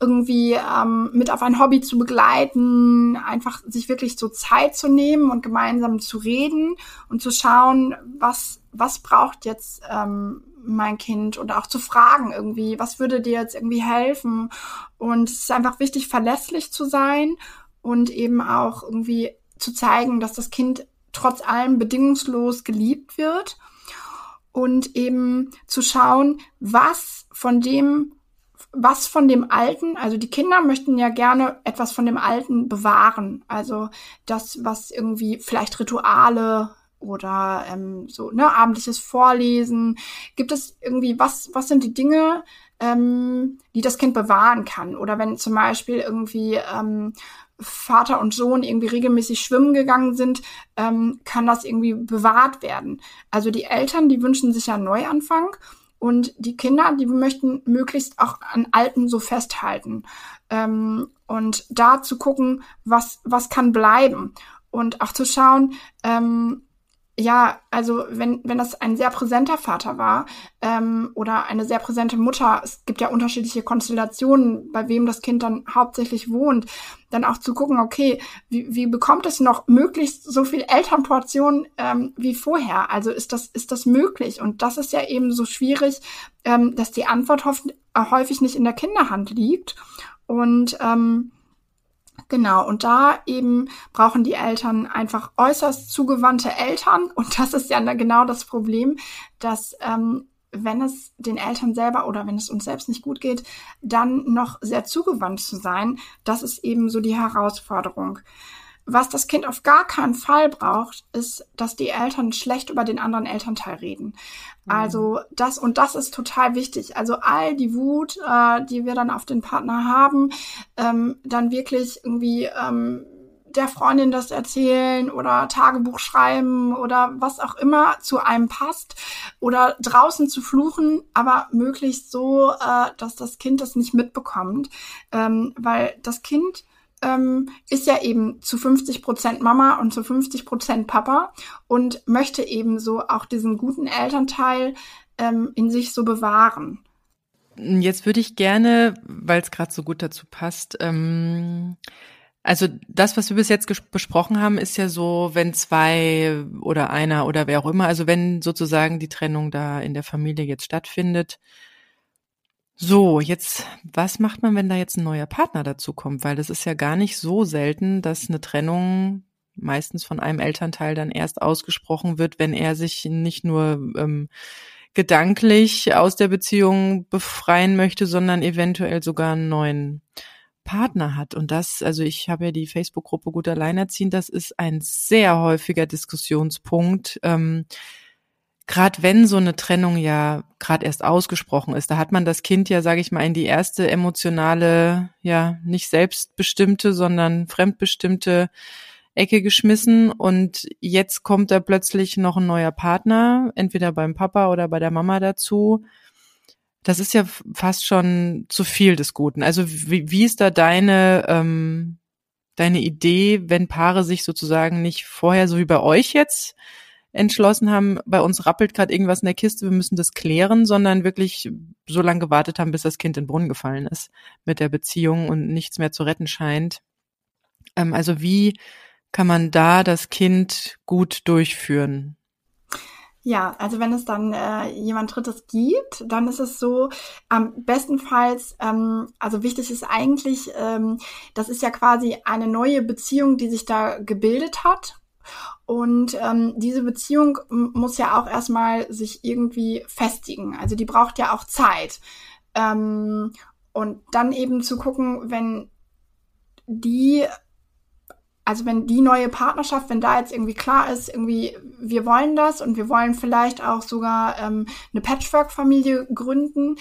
C: irgendwie ähm, mit auf ein Hobby zu begleiten, einfach sich wirklich so Zeit zu nehmen und gemeinsam zu reden und zu schauen, was was braucht jetzt ähm, mein Kind und auch zu fragen irgendwie, was würde dir jetzt irgendwie helfen? Und es ist einfach wichtig, verlässlich zu sein und eben auch irgendwie zu zeigen, dass das Kind trotz allem bedingungslos geliebt wird und eben zu schauen, was von dem, was von dem Alten, also die Kinder möchten ja gerne etwas von dem Alten bewahren, also das, was irgendwie vielleicht Rituale oder ähm, so ne abendliches Vorlesen, gibt es irgendwie was, was sind die Dinge, ähm, die das Kind bewahren kann? Oder wenn zum Beispiel irgendwie ähm, Vater und Sohn irgendwie regelmäßig schwimmen gegangen sind, ähm, kann das irgendwie bewahrt werden. Also die Eltern, die wünschen sich ja einen Neuanfang und die Kinder, die möchten möglichst auch an Alten so festhalten. Ähm, und da zu gucken, was, was kann bleiben. Und auch zu schauen, ähm, ja, also wenn, wenn das ein sehr präsenter Vater war ähm, oder eine sehr präsente Mutter, es gibt ja unterschiedliche Konstellationen, bei wem das Kind dann hauptsächlich wohnt, dann auch zu gucken, okay, wie, wie bekommt es noch möglichst so viel Elternportion ähm, wie vorher? Also ist das, ist das möglich? Und das ist ja eben so schwierig, ähm, dass die Antwort häufig nicht in der Kinderhand liegt. Und ähm, Genau, und da eben brauchen die Eltern einfach äußerst zugewandte Eltern. Und das ist ja genau das Problem, dass ähm, wenn es den Eltern selber oder wenn es uns selbst nicht gut geht, dann noch sehr zugewandt zu sein, das ist eben so die Herausforderung. Was das Kind auf gar keinen Fall braucht, ist, dass die Eltern schlecht über den anderen Elternteil reden. Mhm. Also das und das ist total wichtig. Also all die Wut, äh, die wir dann auf den Partner haben, ähm, dann wirklich irgendwie ähm, der Freundin das erzählen oder Tagebuch schreiben oder was auch immer zu einem passt oder draußen zu fluchen, aber möglichst so, äh, dass das Kind das nicht mitbekommt, ähm, weil das Kind ähm, ist ja eben zu 50 Prozent Mama und zu 50 Prozent Papa und möchte eben so auch diesen guten Elternteil ähm, in sich so bewahren.
B: Jetzt würde ich gerne, weil es gerade so gut dazu passt, ähm, also das, was wir bis jetzt besprochen haben, ist ja so, wenn zwei oder einer oder wer auch immer, also wenn sozusagen die Trennung da in der Familie jetzt stattfindet, so, jetzt, was macht man, wenn da jetzt ein neuer Partner dazu kommt? Weil das ist ja gar nicht so selten, dass eine Trennung meistens von einem Elternteil dann erst ausgesprochen wird, wenn er sich nicht nur ähm, gedanklich aus der Beziehung befreien möchte, sondern eventuell sogar einen neuen Partner hat. Und das, also ich habe ja die Facebook-Gruppe Gut Alleinerziehend, das ist ein sehr häufiger Diskussionspunkt. Ähm, gerade wenn so eine Trennung ja gerade erst ausgesprochen ist, da hat man das Kind ja, sage ich mal, in die erste emotionale, ja, nicht selbstbestimmte, sondern fremdbestimmte Ecke geschmissen und jetzt kommt da plötzlich noch ein neuer Partner, entweder beim Papa oder bei der Mama dazu. Das ist ja fast schon zu viel des Guten. Also wie, wie ist da deine ähm, deine Idee, wenn Paare sich sozusagen nicht vorher so wie bei euch jetzt entschlossen haben, bei uns rappelt gerade irgendwas in der Kiste, wir müssen das klären, sondern wirklich so lange gewartet haben, bis das Kind in den Brunnen gefallen ist mit der Beziehung und nichts mehr zu retten scheint. Ähm, also wie kann man da das Kind gut durchführen?
C: Ja, also wenn es dann äh, jemand Drittes gibt, dann ist es so, am bestenfalls, ähm, also wichtig ist eigentlich, ähm, das ist ja quasi eine neue Beziehung, die sich da gebildet hat. Und ähm, diese Beziehung muss ja auch erstmal sich irgendwie festigen. Also die braucht ja auch Zeit. Ähm, und dann eben zu gucken, wenn die also wenn die neue Partnerschaft, wenn da jetzt irgendwie klar ist, irgendwie wir wollen das und wir wollen vielleicht auch sogar ähm, eine Patchwork-Familie gründen,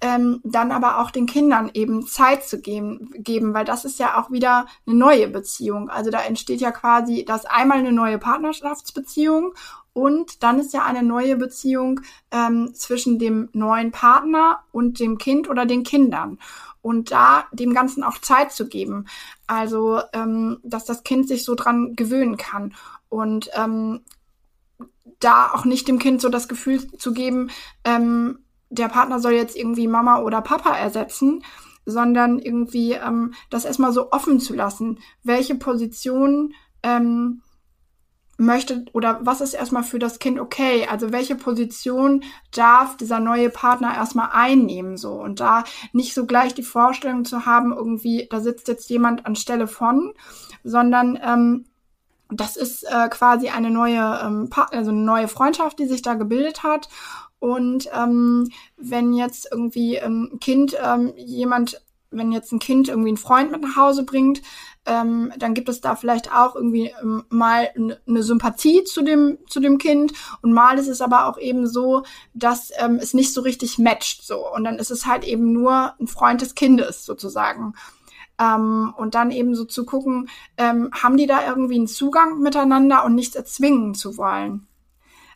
C: ähm, dann aber auch den Kindern eben Zeit zu geben, geben, weil das ist ja auch wieder eine neue Beziehung. Also da entsteht ja quasi das einmal eine neue Partnerschaftsbeziehung und dann ist ja eine neue Beziehung ähm, zwischen dem neuen Partner und dem Kind oder den Kindern und da dem Ganzen auch Zeit zu geben. Also, ähm, dass das Kind sich so dran gewöhnen kann und ähm, da auch nicht dem Kind so das Gefühl zu geben, ähm, der Partner soll jetzt irgendwie Mama oder Papa ersetzen, sondern irgendwie ähm, das erstmal so offen zu lassen, welche Position ähm, möchte oder was ist erstmal für das Kind okay? Also welche Position darf dieser neue Partner erstmal einnehmen so und da nicht so gleich die Vorstellung zu haben, irgendwie da sitzt jetzt jemand anstelle von, sondern ähm, das ist äh, quasi eine neue, ähm, also eine neue Freundschaft, die sich da gebildet hat. Und ähm, wenn jetzt irgendwie ein Kind ähm, jemand wenn jetzt ein Kind irgendwie einen Freund mit nach Hause bringt, ähm, dann gibt es da vielleicht auch irgendwie ähm, mal eine Sympathie zu dem zu dem Kind und mal ist es aber auch eben so, dass ähm, es nicht so richtig matcht so und dann ist es halt eben nur ein Freund des Kindes sozusagen. Ähm, und dann eben so zu gucken, ähm, haben die da irgendwie einen Zugang miteinander und nichts erzwingen zu wollen.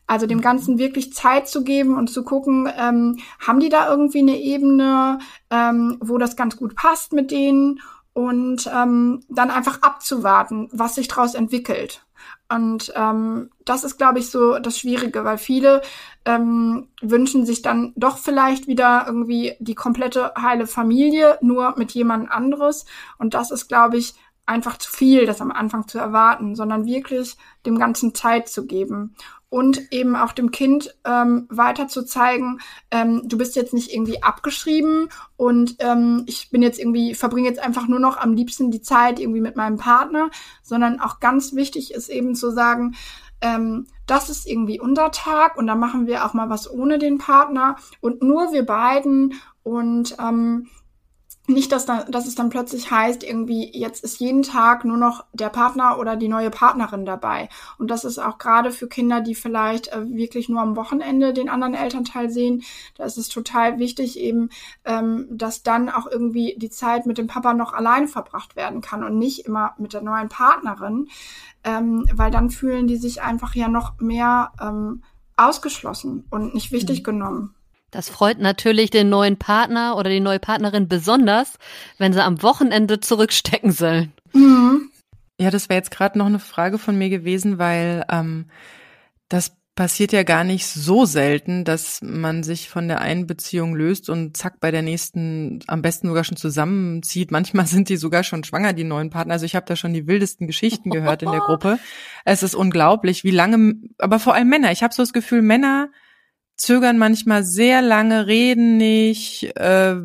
C: Also dem Ganzen wirklich Zeit zu geben und zu gucken, ähm, haben die da irgendwie eine Ebene, ähm, wo das ganz gut passt mit denen und ähm, dann einfach abzuwarten, was sich daraus entwickelt. Und ähm, das ist, glaube ich, so das Schwierige, weil viele ähm, wünschen sich dann doch vielleicht wieder irgendwie die komplette heile Familie, nur mit jemand anderes. Und das ist, glaube ich, einfach zu viel, das am Anfang zu erwarten, sondern wirklich dem Ganzen Zeit zu geben und eben auch dem Kind ähm, weiter zu zeigen, ähm, du bist jetzt nicht irgendwie abgeschrieben und ähm, ich bin jetzt irgendwie, verbringe jetzt einfach nur noch am liebsten die Zeit irgendwie mit meinem Partner, sondern auch ganz wichtig ist eben zu sagen, ähm, das ist irgendwie unser Tag und da machen wir auch mal was ohne den Partner und nur wir beiden und ähm, nicht, dass, da, dass es dann plötzlich heißt, irgendwie jetzt ist jeden Tag nur noch der Partner oder die neue Partnerin dabei. Und das ist auch gerade für Kinder, die vielleicht äh, wirklich nur am Wochenende den anderen Elternteil sehen, da ist es total wichtig eben, ähm, dass dann auch irgendwie die Zeit mit dem Papa noch allein verbracht werden kann und nicht immer mit der neuen Partnerin, ähm, weil dann fühlen die sich einfach ja noch mehr ähm, ausgeschlossen und nicht wichtig mhm. genommen.
A: Das freut natürlich den neuen Partner oder die neue Partnerin besonders, wenn sie am Wochenende zurückstecken sollen. Mhm.
B: Ja, das wäre jetzt gerade noch eine Frage von mir gewesen, weil ähm, das passiert ja gar nicht so selten, dass man sich von der einen Beziehung löst und zack bei der nächsten am besten sogar schon zusammenzieht. Manchmal sind die sogar schon schwanger, die neuen Partner. Also ich habe da schon die wildesten Geschichten gehört in der Gruppe. Es ist unglaublich, wie lange, aber vor allem Männer. Ich habe so das Gefühl, Männer zögern manchmal sehr lange, reden nicht, äh,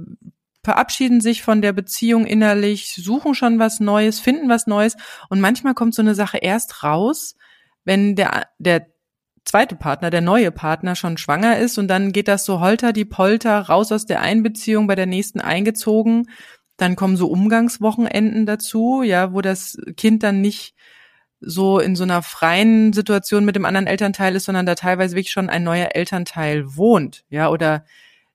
B: verabschieden sich von der Beziehung innerlich, suchen schon was Neues, finden was Neues und manchmal kommt so eine Sache erst raus, wenn der, der zweite Partner, der neue Partner schon schwanger ist und dann geht das so holter die Polter raus aus der Einbeziehung, bei der nächsten eingezogen. Dann kommen so Umgangswochenenden dazu, ja, wo das Kind dann nicht so in so einer freien Situation mit dem anderen Elternteil ist, sondern da teilweise wirklich schon ein neuer Elternteil wohnt, ja, oder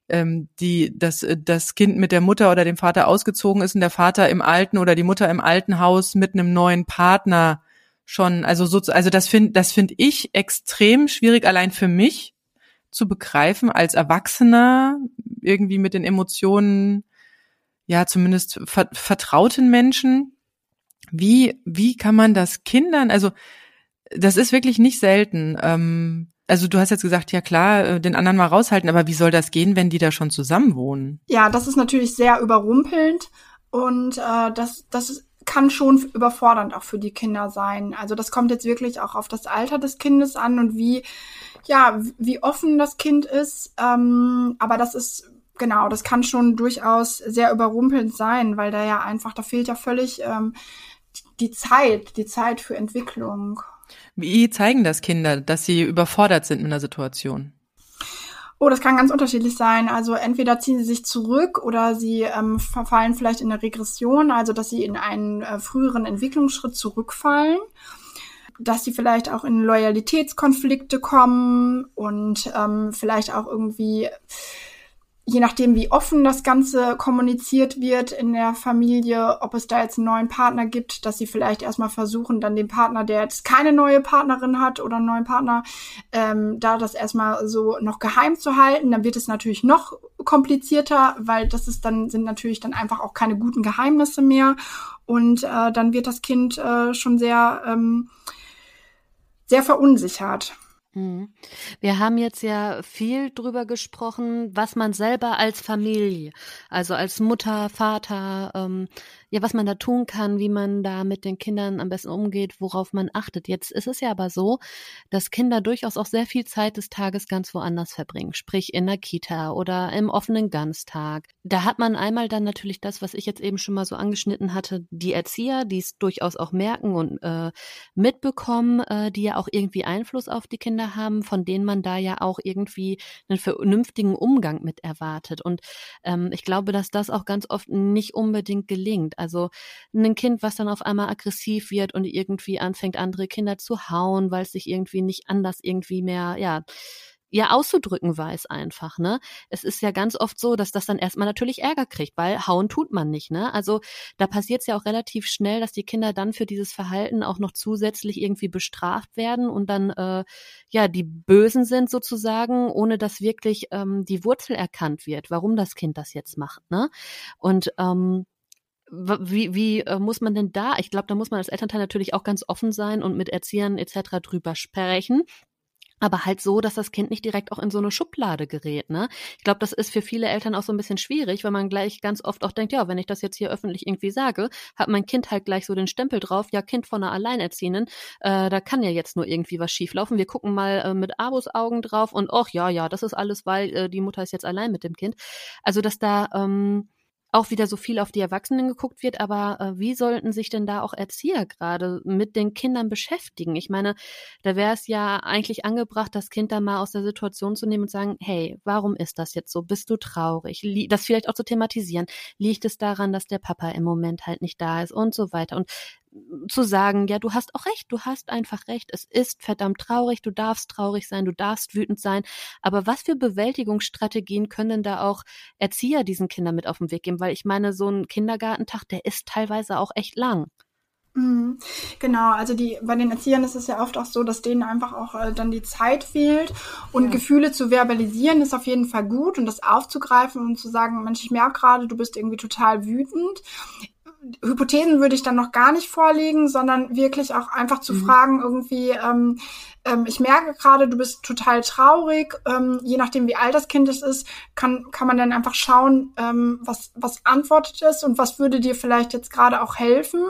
B: ähm, die das das Kind mit der Mutter oder dem Vater ausgezogen ist und der Vater im alten oder die Mutter im alten Haus mit einem neuen Partner schon, also so, also das finde das finde ich extrem schwierig allein für mich zu begreifen als Erwachsener irgendwie mit den Emotionen ja zumindest vertrauten Menschen wie, wie kann man das Kindern, also das ist wirklich nicht selten. Ähm, also du hast jetzt gesagt, ja klar, äh, den anderen mal raushalten, aber wie soll das gehen, wenn die da schon zusammen wohnen?
C: Ja, das ist natürlich sehr überrumpelnd und äh, das, das kann schon überfordernd auch für die Kinder sein. Also das kommt jetzt wirklich auch auf das Alter des Kindes an und wie, ja, wie offen das Kind ist. Ähm, aber das ist genau, das kann schon durchaus sehr überrumpelnd sein, weil da ja einfach, da fehlt ja völlig ähm, die Zeit, die Zeit für Entwicklung.
B: Wie zeigen das Kinder, dass sie überfordert sind mit einer Situation?
C: Oh, das kann ganz unterschiedlich sein. Also entweder ziehen sie sich zurück oder sie ähm, verfallen vielleicht in eine Regression, also dass sie in einen äh, früheren Entwicklungsschritt zurückfallen dass sie vielleicht auch in Loyalitätskonflikte kommen und ähm, vielleicht auch irgendwie je nachdem, wie offen das Ganze kommuniziert wird in der Familie, ob es da jetzt einen neuen Partner gibt, dass sie vielleicht erstmal versuchen, dann den Partner, der jetzt keine neue Partnerin hat oder einen neuen Partner, ähm, da das erstmal so noch geheim zu halten. Dann wird es natürlich noch komplizierter, weil das ist dann, sind natürlich dann einfach auch keine guten Geheimnisse mehr. Und äh, dann wird das Kind äh, schon sehr, ähm, sehr verunsichert.
A: Mhm. Wir haben jetzt ja viel drüber gesprochen, was man selber als Familie, also als Mutter, Vater, ähm, ja, was man da tun kann, wie man da mit den Kindern am besten umgeht, worauf man achtet. Jetzt ist es ja aber so, dass Kinder durchaus auch sehr viel Zeit des Tages ganz woanders verbringen, sprich in der Kita oder im offenen Ganztag. Da hat man einmal dann natürlich das, was ich jetzt eben schon mal so angeschnitten hatte, die Erzieher, die es durchaus auch merken und äh, mitbekommen, äh, die ja auch irgendwie Einfluss auf die Kinder haben, von denen man da ja auch irgendwie einen vernünftigen Umgang mit erwartet. Und ähm, ich glaube, dass das auch ganz oft nicht unbedingt gelingt. Also ein Kind, was dann auf einmal aggressiv wird und irgendwie anfängt, andere Kinder zu hauen, weil es sich irgendwie nicht anders irgendwie mehr, ja, ja auszudrücken weiß einfach, ne? Es ist ja ganz oft so, dass das dann erstmal natürlich Ärger kriegt, weil hauen tut man nicht, ne? Also da passiert es ja auch relativ schnell, dass die Kinder dann für dieses Verhalten auch noch zusätzlich irgendwie bestraft werden und dann äh, ja die Bösen sind sozusagen, ohne dass wirklich ähm, die Wurzel erkannt wird, warum das Kind das jetzt macht, ne? Und ähm, wie, wie äh, muss man denn da? Ich glaube, da muss man als Elternteil natürlich auch ganz offen sein und mit Erziehern etc. drüber sprechen. Aber halt so, dass das Kind nicht direkt auch in so eine Schublade gerät. Ne? Ich glaube, das ist für viele Eltern auch so ein bisschen schwierig, weil man gleich ganz oft auch denkt, ja, wenn ich das jetzt hier öffentlich irgendwie sage, hat mein Kind halt gleich so den Stempel drauf, ja, Kind von einer Alleinerziehenden, äh, da kann ja jetzt nur irgendwie was schieflaufen. Wir gucken mal äh, mit Abos Augen drauf und ach ja, ja, das ist alles, weil äh, die Mutter ist jetzt allein mit dem Kind. Also, dass da ähm, auch wieder so viel auf die Erwachsenen geguckt wird, aber äh, wie sollten sich denn da auch Erzieher gerade mit den Kindern beschäftigen? Ich meine, da wäre es ja eigentlich angebracht, das Kind da mal aus der Situation zu nehmen und sagen, hey, warum ist das jetzt so? Bist du traurig? Das vielleicht auch zu thematisieren. Liegt es daran, dass der Papa im Moment halt nicht da ist und so weiter? Und zu sagen, ja, du hast auch recht, du hast einfach recht, es ist verdammt traurig, du darfst traurig sein, du darfst wütend sein, aber was für Bewältigungsstrategien können da auch Erzieher diesen Kindern mit auf den Weg geben? Weil ich meine, so ein Kindergartentag, der ist teilweise auch echt lang.
C: Mhm. Genau, also die bei den Erziehern ist es ja oft auch so, dass denen einfach auch äh, dann die Zeit fehlt und ja. Gefühle zu verbalisieren ist auf jeden Fall gut und das aufzugreifen und zu sagen, Mensch, ich merke gerade, du bist irgendwie total wütend. Hypothesen würde ich dann noch gar nicht vorlegen, sondern wirklich auch einfach zu mhm. fragen, irgendwie, ähm, ähm, ich merke gerade, du bist total traurig. Ähm, je nachdem, wie alt das Kind es ist, kann, kann man dann einfach schauen, ähm, was, was antwortet es und was würde dir vielleicht jetzt gerade auch helfen.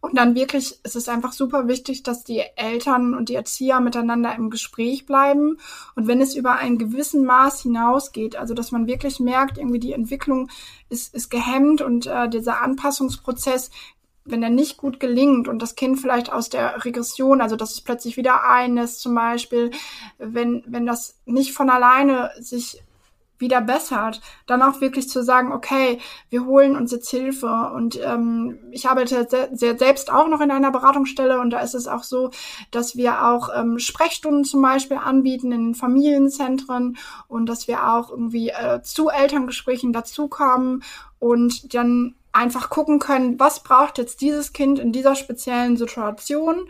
C: Und dann wirklich, es ist einfach super wichtig, dass die Eltern und die Erzieher miteinander im Gespräch bleiben. Und wenn es über einen gewissen Maß hinausgeht, also dass man wirklich merkt, irgendwie die Entwicklung ist, ist gehemmt und äh, dieser Anpassungsprozess wenn er nicht gut gelingt und das Kind vielleicht aus der Regression, also dass es plötzlich wieder ein ist zum Beispiel, wenn, wenn das nicht von alleine sich wieder bessert, dann auch wirklich zu sagen, okay, wir holen uns jetzt Hilfe. Und ähm, ich arbeite sehr, sehr selbst auch noch in einer Beratungsstelle und da ist es auch so, dass wir auch ähm, Sprechstunden zum Beispiel anbieten in Familienzentren und dass wir auch irgendwie äh, zu Elterngesprächen dazukommen und dann einfach gucken können, was braucht jetzt dieses Kind in dieser speziellen Situation.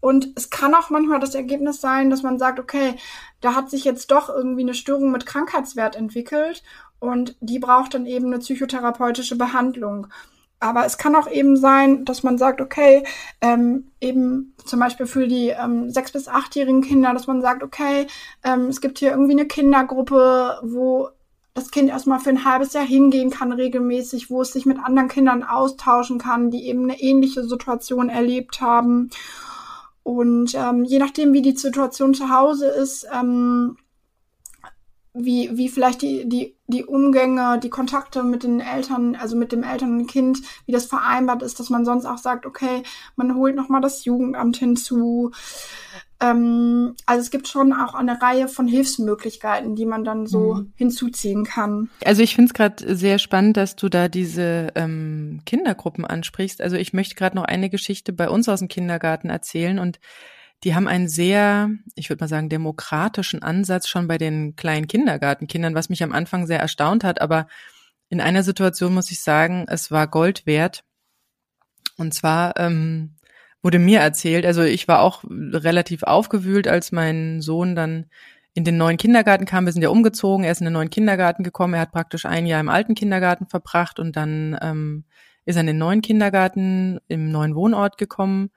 C: Und es kann auch manchmal das Ergebnis sein, dass man sagt, okay, da hat sich jetzt doch irgendwie eine Störung mit Krankheitswert entwickelt und die braucht dann eben eine psychotherapeutische Behandlung. Aber es kann auch eben sein, dass man sagt, okay, ähm, eben zum Beispiel für die ähm, sechs- bis achtjährigen Kinder, dass man sagt, okay, ähm, es gibt hier irgendwie eine Kindergruppe, wo das Kind erstmal für ein halbes Jahr hingehen kann regelmäßig, wo es sich mit anderen Kindern austauschen kann, die eben eine ähnliche Situation erlebt haben. Und ähm, je nachdem, wie die Situation zu Hause ist, ähm, wie, wie vielleicht die, die, die Umgänge, die Kontakte mit den Eltern, also mit dem Eltern und Kind, wie das vereinbart ist, dass man sonst auch sagt, okay, man holt nochmal das Jugendamt hinzu. Ähm, also es gibt schon auch eine Reihe von Hilfsmöglichkeiten, die man dann so mhm. hinzuziehen kann.
B: Also ich finde es gerade sehr spannend, dass du da diese ähm, Kindergruppen ansprichst. Also ich möchte gerade noch eine Geschichte bei uns aus dem Kindergarten erzählen und die haben einen sehr, ich würde mal sagen, demokratischen Ansatz schon bei den kleinen Kindergartenkindern, was mich am Anfang sehr erstaunt hat. Aber in einer Situation muss ich sagen, es war Gold wert. Und zwar ähm, wurde mir erzählt, also ich war auch relativ aufgewühlt, als mein Sohn dann in den neuen Kindergarten kam. Wir sind ja umgezogen, er ist in den neuen Kindergarten gekommen. Er hat praktisch ein Jahr im alten Kindergarten verbracht und dann ähm, ist er in den neuen Kindergarten im neuen Wohnort gekommen.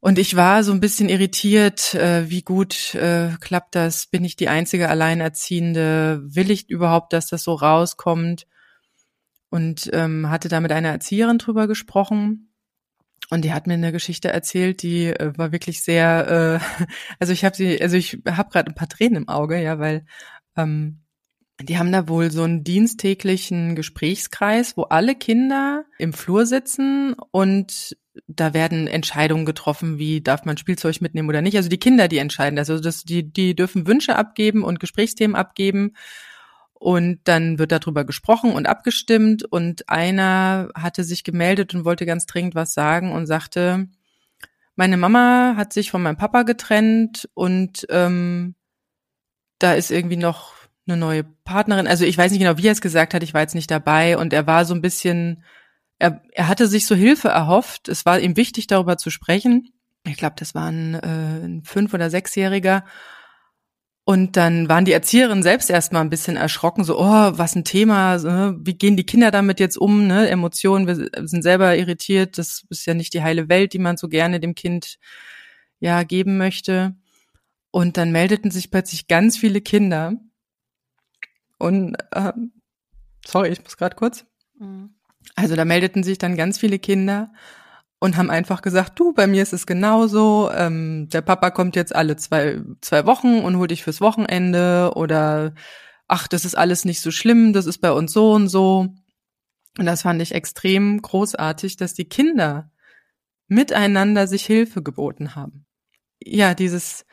B: Und ich war so ein bisschen irritiert, äh, wie gut äh, klappt das? Bin ich die einzige Alleinerziehende? Will ich überhaupt, dass das so rauskommt? Und ähm, hatte da mit einer Erzieherin drüber gesprochen. Und die hat mir eine Geschichte erzählt, die äh, war wirklich sehr, äh, also ich habe sie, also ich habe gerade ein paar Tränen im Auge, ja, weil ähm, die haben da wohl so einen diensttäglichen Gesprächskreis, wo alle Kinder im Flur sitzen und da werden Entscheidungen getroffen, wie darf man Spielzeug mitnehmen oder nicht. Also die Kinder, die entscheiden. Also das, die, die dürfen Wünsche abgeben und Gesprächsthemen abgeben und dann wird darüber gesprochen und abgestimmt. Und einer hatte sich gemeldet und wollte ganz dringend was sagen und sagte, meine Mama hat sich von meinem Papa getrennt und ähm, da ist irgendwie noch eine neue Partnerin. Also ich weiß nicht genau, wie er es gesagt hat, ich war jetzt nicht dabei und er war so ein bisschen, er, er hatte sich so Hilfe erhofft. Es war ihm wichtig, darüber zu sprechen. Ich glaube, das war ein, äh, ein Fünf- oder Sechsjähriger. Und dann waren die Erzieherinnen selbst erstmal ein bisschen erschrocken, so, oh, was ein Thema, ne? wie gehen die Kinder damit jetzt um, ne? Emotionen, wir sind selber irritiert, das ist ja nicht die heile Welt, die man so gerne dem Kind ja geben möchte. Und dann meldeten sich plötzlich ganz viele Kinder. Und äh, sorry, ich muss gerade kurz. Mhm. Also da meldeten sich dann ganz viele Kinder und haben einfach gesagt, du, bei mir ist es genauso, ähm, der Papa kommt jetzt alle zwei, zwei Wochen und holt dich fürs Wochenende oder ach, das ist alles nicht so schlimm, das ist bei uns so und so. Und das fand ich extrem großartig, dass die Kinder miteinander sich Hilfe geboten haben. Ja, dieses,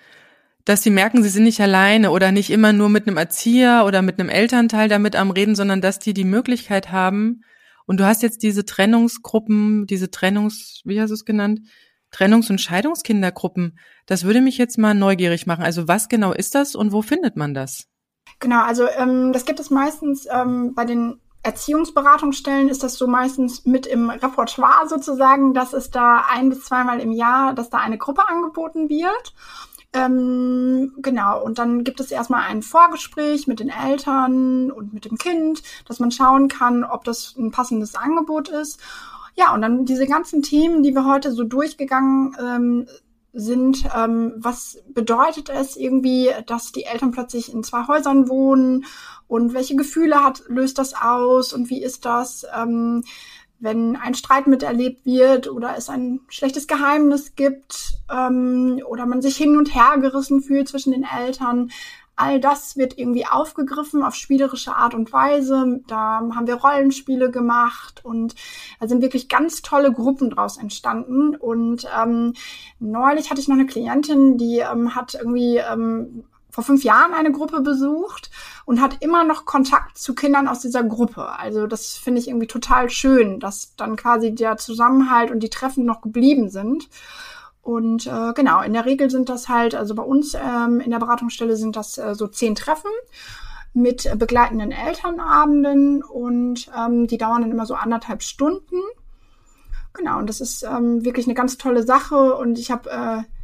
B: dass sie merken, sie sind nicht alleine oder nicht immer nur mit einem Erzieher oder mit einem Elternteil damit am Reden, sondern dass die die Möglichkeit haben, und du hast jetzt diese Trennungsgruppen, diese Trennungs, wie hast du es genannt? Trennungs- und Scheidungskindergruppen. Das würde mich jetzt mal neugierig machen. Also was genau ist das und wo findet man das?
C: Genau, also ähm, das gibt es meistens ähm, bei den Erziehungsberatungsstellen ist das so meistens mit im Repertoire sozusagen, dass es da ein bis zweimal im Jahr, dass da eine Gruppe angeboten wird. Ähm, genau, und dann gibt es erstmal ein Vorgespräch mit den Eltern und mit dem Kind, dass man schauen kann, ob das ein passendes Angebot ist. Ja, und dann diese ganzen Themen, die wir heute so durchgegangen ähm, sind, ähm, was bedeutet es irgendwie, dass die Eltern plötzlich in zwei Häusern wohnen und welche Gefühle hat, löst das aus und wie ist das? Ähm, wenn ein Streit miterlebt wird oder es ein schlechtes Geheimnis gibt ähm, oder man sich hin und her gerissen fühlt zwischen den Eltern. All das wird irgendwie aufgegriffen auf spielerische Art und Weise. Da haben wir Rollenspiele gemacht und da sind wirklich ganz tolle Gruppen draus entstanden. Und ähm, neulich hatte ich noch eine Klientin, die ähm, hat irgendwie ähm, vor fünf Jahren eine Gruppe besucht und hat immer noch Kontakt zu Kindern aus dieser Gruppe. Also das finde ich irgendwie total schön, dass dann quasi der Zusammenhalt und die Treffen noch geblieben sind. Und äh, genau, in der Regel sind das halt, also bei uns ähm, in der Beratungsstelle sind das äh, so zehn Treffen mit begleitenden Elternabenden und ähm, die dauern dann immer so anderthalb Stunden. Genau, und das ist ähm, wirklich eine ganz tolle Sache und ich habe äh,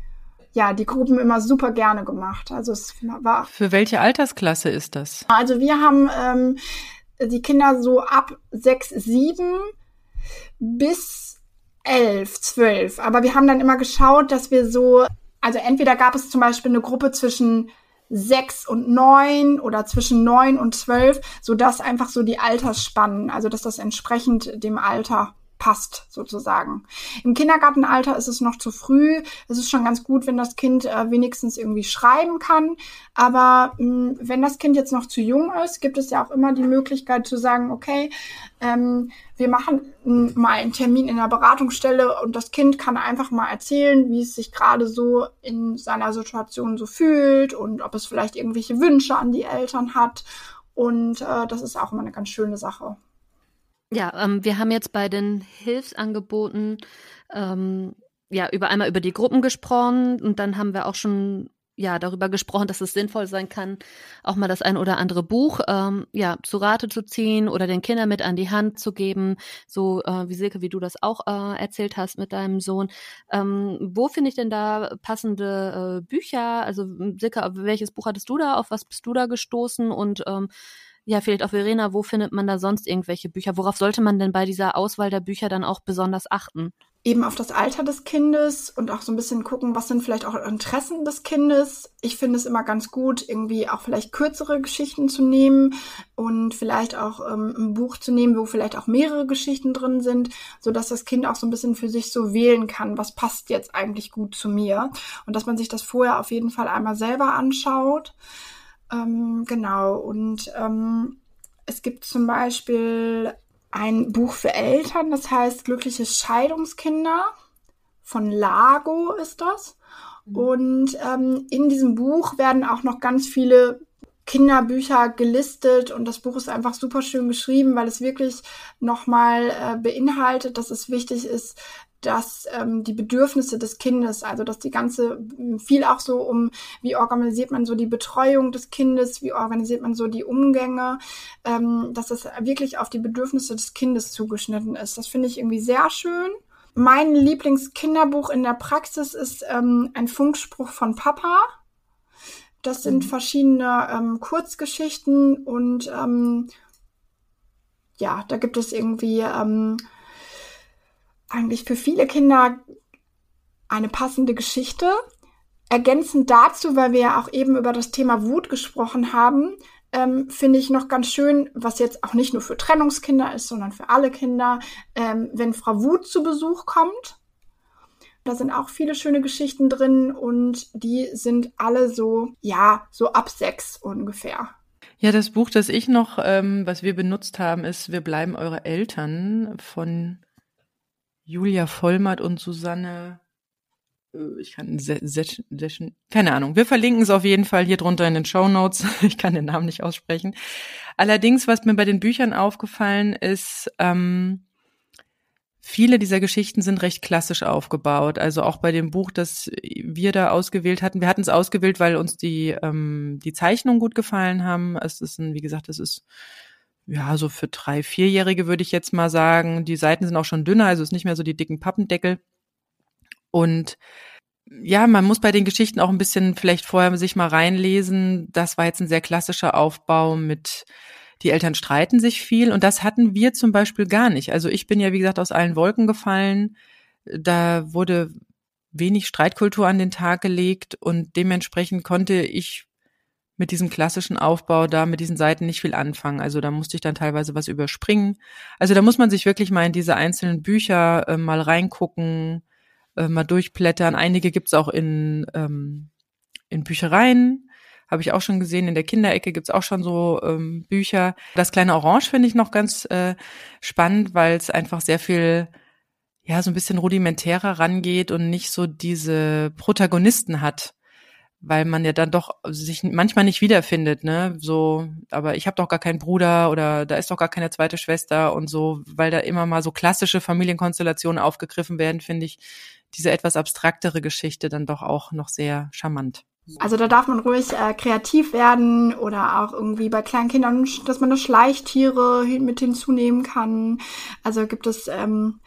C: ja, die Gruppen immer super gerne gemacht. Also es war.
B: Für welche Altersklasse ist das?
C: Also wir haben ähm, die Kinder so ab sechs, sieben bis elf, zwölf. Aber wir haben dann immer geschaut, dass wir so, also entweder gab es zum Beispiel eine Gruppe zwischen sechs und neun oder zwischen neun und zwölf, so dass einfach so die Altersspannen, also dass das entsprechend dem Alter passt, sozusagen. Im Kindergartenalter ist es noch zu früh. Es ist schon ganz gut, wenn das Kind äh, wenigstens irgendwie schreiben kann. Aber mh, hm, wenn das Kind jetzt noch zu jung ist, gibt es ja auch immer die Möglichkeit zu sagen, okay, ähm, wir machen mal einen Termin in der Beratungsstelle und das Kind kann einfach mal erzählen, wie es sich gerade so in seiner Situation so fühlt und ob es vielleicht irgendwelche Wünsche an die Eltern hat. Und äh, das ist auch immer eine ganz schöne Sache.
A: Ja, ähm, wir haben jetzt bei den Hilfsangeboten ähm, ja über einmal über die Gruppen gesprochen und dann haben wir auch schon ja darüber gesprochen, dass es sinnvoll sein kann, auch mal das ein oder andere Buch ähm, ja zu Rate zu ziehen oder den Kindern mit an die Hand zu geben, so äh, wie Silke, wie du das auch äh, erzählt hast mit deinem Sohn. Ähm, wo finde ich denn da passende äh, Bücher? Also Silke, welches Buch hattest du da? Auf was bist du da gestoßen? Und ähm, ja, vielleicht auch Verena, wo findet man da sonst irgendwelche Bücher? Worauf sollte man denn bei dieser Auswahl der Bücher dann auch besonders achten?
C: Eben auf das Alter des Kindes und auch so ein bisschen gucken, was sind vielleicht auch Interessen des Kindes. Ich finde es immer ganz gut, irgendwie auch vielleicht kürzere Geschichten zu nehmen und vielleicht auch ähm, ein Buch zu nehmen, wo vielleicht auch mehrere Geschichten drin sind, so dass das Kind auch so ein bisschen für sich so wählen kann, was passt jetzt eigentlich gut zu mir und dass man sich das vorher auf jeden Fall einmal selber anschaut. Ähm, genau, und ähm, es gibt zum Beispiel ein Buch für Eltern, das heißt Glückliche Scheidungskinder. Von Lago ist das. Mhm. Und ähm, in diesem Buch werden auch noch ganz viele Kinderbücher gelistet und das Buch ist einfach super schön geschrieben, weil es wirklich nochmal äh, beinhaltet, dass es wichtig ist, dass ähm, die Bedürfnisse des Kindes, also dass die ganze, viel auch so um, wie organisiert man so die Betreuung des Kindes, wie organisiert man so die Umgänge, ähm, dass es wirklich auf die Bedürfnisse des Kindes zugeschnitten ist. Das finde ich irgendwie sehr schön. Mein Lieblingskinderbuch in der Praxis ist ähm, ein Funkspruch von Papa. Das sind mhm. verschiedene ähm, Kurzgeschichten und ähm, ja, da gibt es irgendwie ähm, eigentlich für viele Kinder eine passende Geschichte. Ergänzend dazu, weil wir ja auch eben über das Thema Wut gesprochen haben, ähm, finde ich noch ganz schön, was jetzt auch nicht nur für Trennungskinder ist, sondern für alle Kinder, ähm, wenn Frau Wut zu Besuch kommt. Da sind auch viele schöne Geschichten drin und die sind alle so, ja, so ab sechs ungefähr.
B: Ja, das Buch, das ich noch, ähm, was wir benutzt haben, ist Wir bleiben eure Eltern von Julia Vollmatt und Susanne, äh, ich kann Session, keine Ahnung. Wir verlinken es auf jeden Fall hier drunter in den Show Notes. Ich kann den Namen nicht aussprechen. Allerdings, was mir bei den Büchern aufgefallen ist, ähm, viele dieser Geschichten sind recht klassisch aufgebaut. Also auch bei dem Buch, das wir da ausgewählt hatten. Wir hatten es ausgewählt, weil uns die ähm, die Zeichnungen gut gefallen haben. Es ist ein, wie gesagt, es ist ja, so für drei, vierjährige würde ich jetzt mal sagen. Die Seiten sind auch schon dünner, also ist nicht mehr so die dicken Pappendeckel. Und ja, man muss bei den Geschichten auch ein bisschen vielleicht vorher sich mal reinlesen. Das war jetzt ein sehr klassischer Aufbau mit die Eltern streiten sich viel und das hatten wir zum Beispiel gar nicht. Also ich bin ja, wie gesagt, aus allen Wolken gefallen. Da wurde wenig Streitkultur an den Tag gelegt und dementsprechend konnte ich mit diesem klassischen Aufbau da mit diesen Seiten nicht viel anfangen. Also da musste ich dann teilweise was überspringen. Also da muss man sich wirklich mal in diese einzelnen Bücher äh, mal reingucken, äh, mal durchblättern. Einige gibt's auch in, ähm, in Büchereien. Habe ich auch schon gesehen. In der Kinderecke gibt's auch schon so ähm, Bücher. Das kleine Orange finde ich noch ganz äh, spannend, weil es einfach sehr viel ja, so ein bisschen rudimentärer rangeht und nicht so diese Protagonisten hat weil man ja dann doch sich manchmal nicht wiederfindet, ne? So, aber ich habe doch gar keinen Bruder oder da ist doch gar keine zweite Schwester und so, weil da immer mal so klassische Familienkonstellationen aufgegriffen werden, finde ich diese etwas abstraktere Geschichte dann doch auch noch sehr charmant.
C: Also da darf man ruhig äh, kreativ werden oder auch irgendwie bei kleinen Kindern, dass man das Schleichtiere mit hinzunehmen kann. Also gibt es ähm,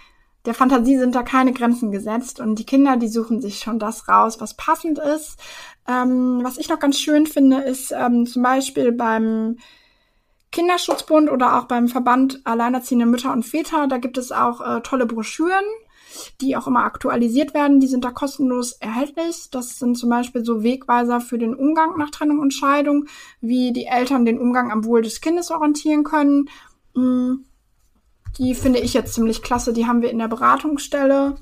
C: der Fantasie sind da keine Grenzen gesetzt und die Kinder, die suchen sich schon das raus, was passend ist. Ähm, was ich noch ganz schön finde, ist ähm, zum Beispiel beim Kinderschutzbund oder auch beim Verband Alleinerziehende Mütter und Väter, da gibt es auch äh, tolle Broschüren, die auch immer aktualisiert werden. Die sind da kostenlos erhältlich. Das sind zum Beispiel so Wegweiser für den Umgang nach Trennung und Scheidung, wie die Eltern den Umgang am Wohl des Kindes orientieren können. Mm die finde ich jetzt ziemlich klasse. Die haben wir in der Beratungsstelle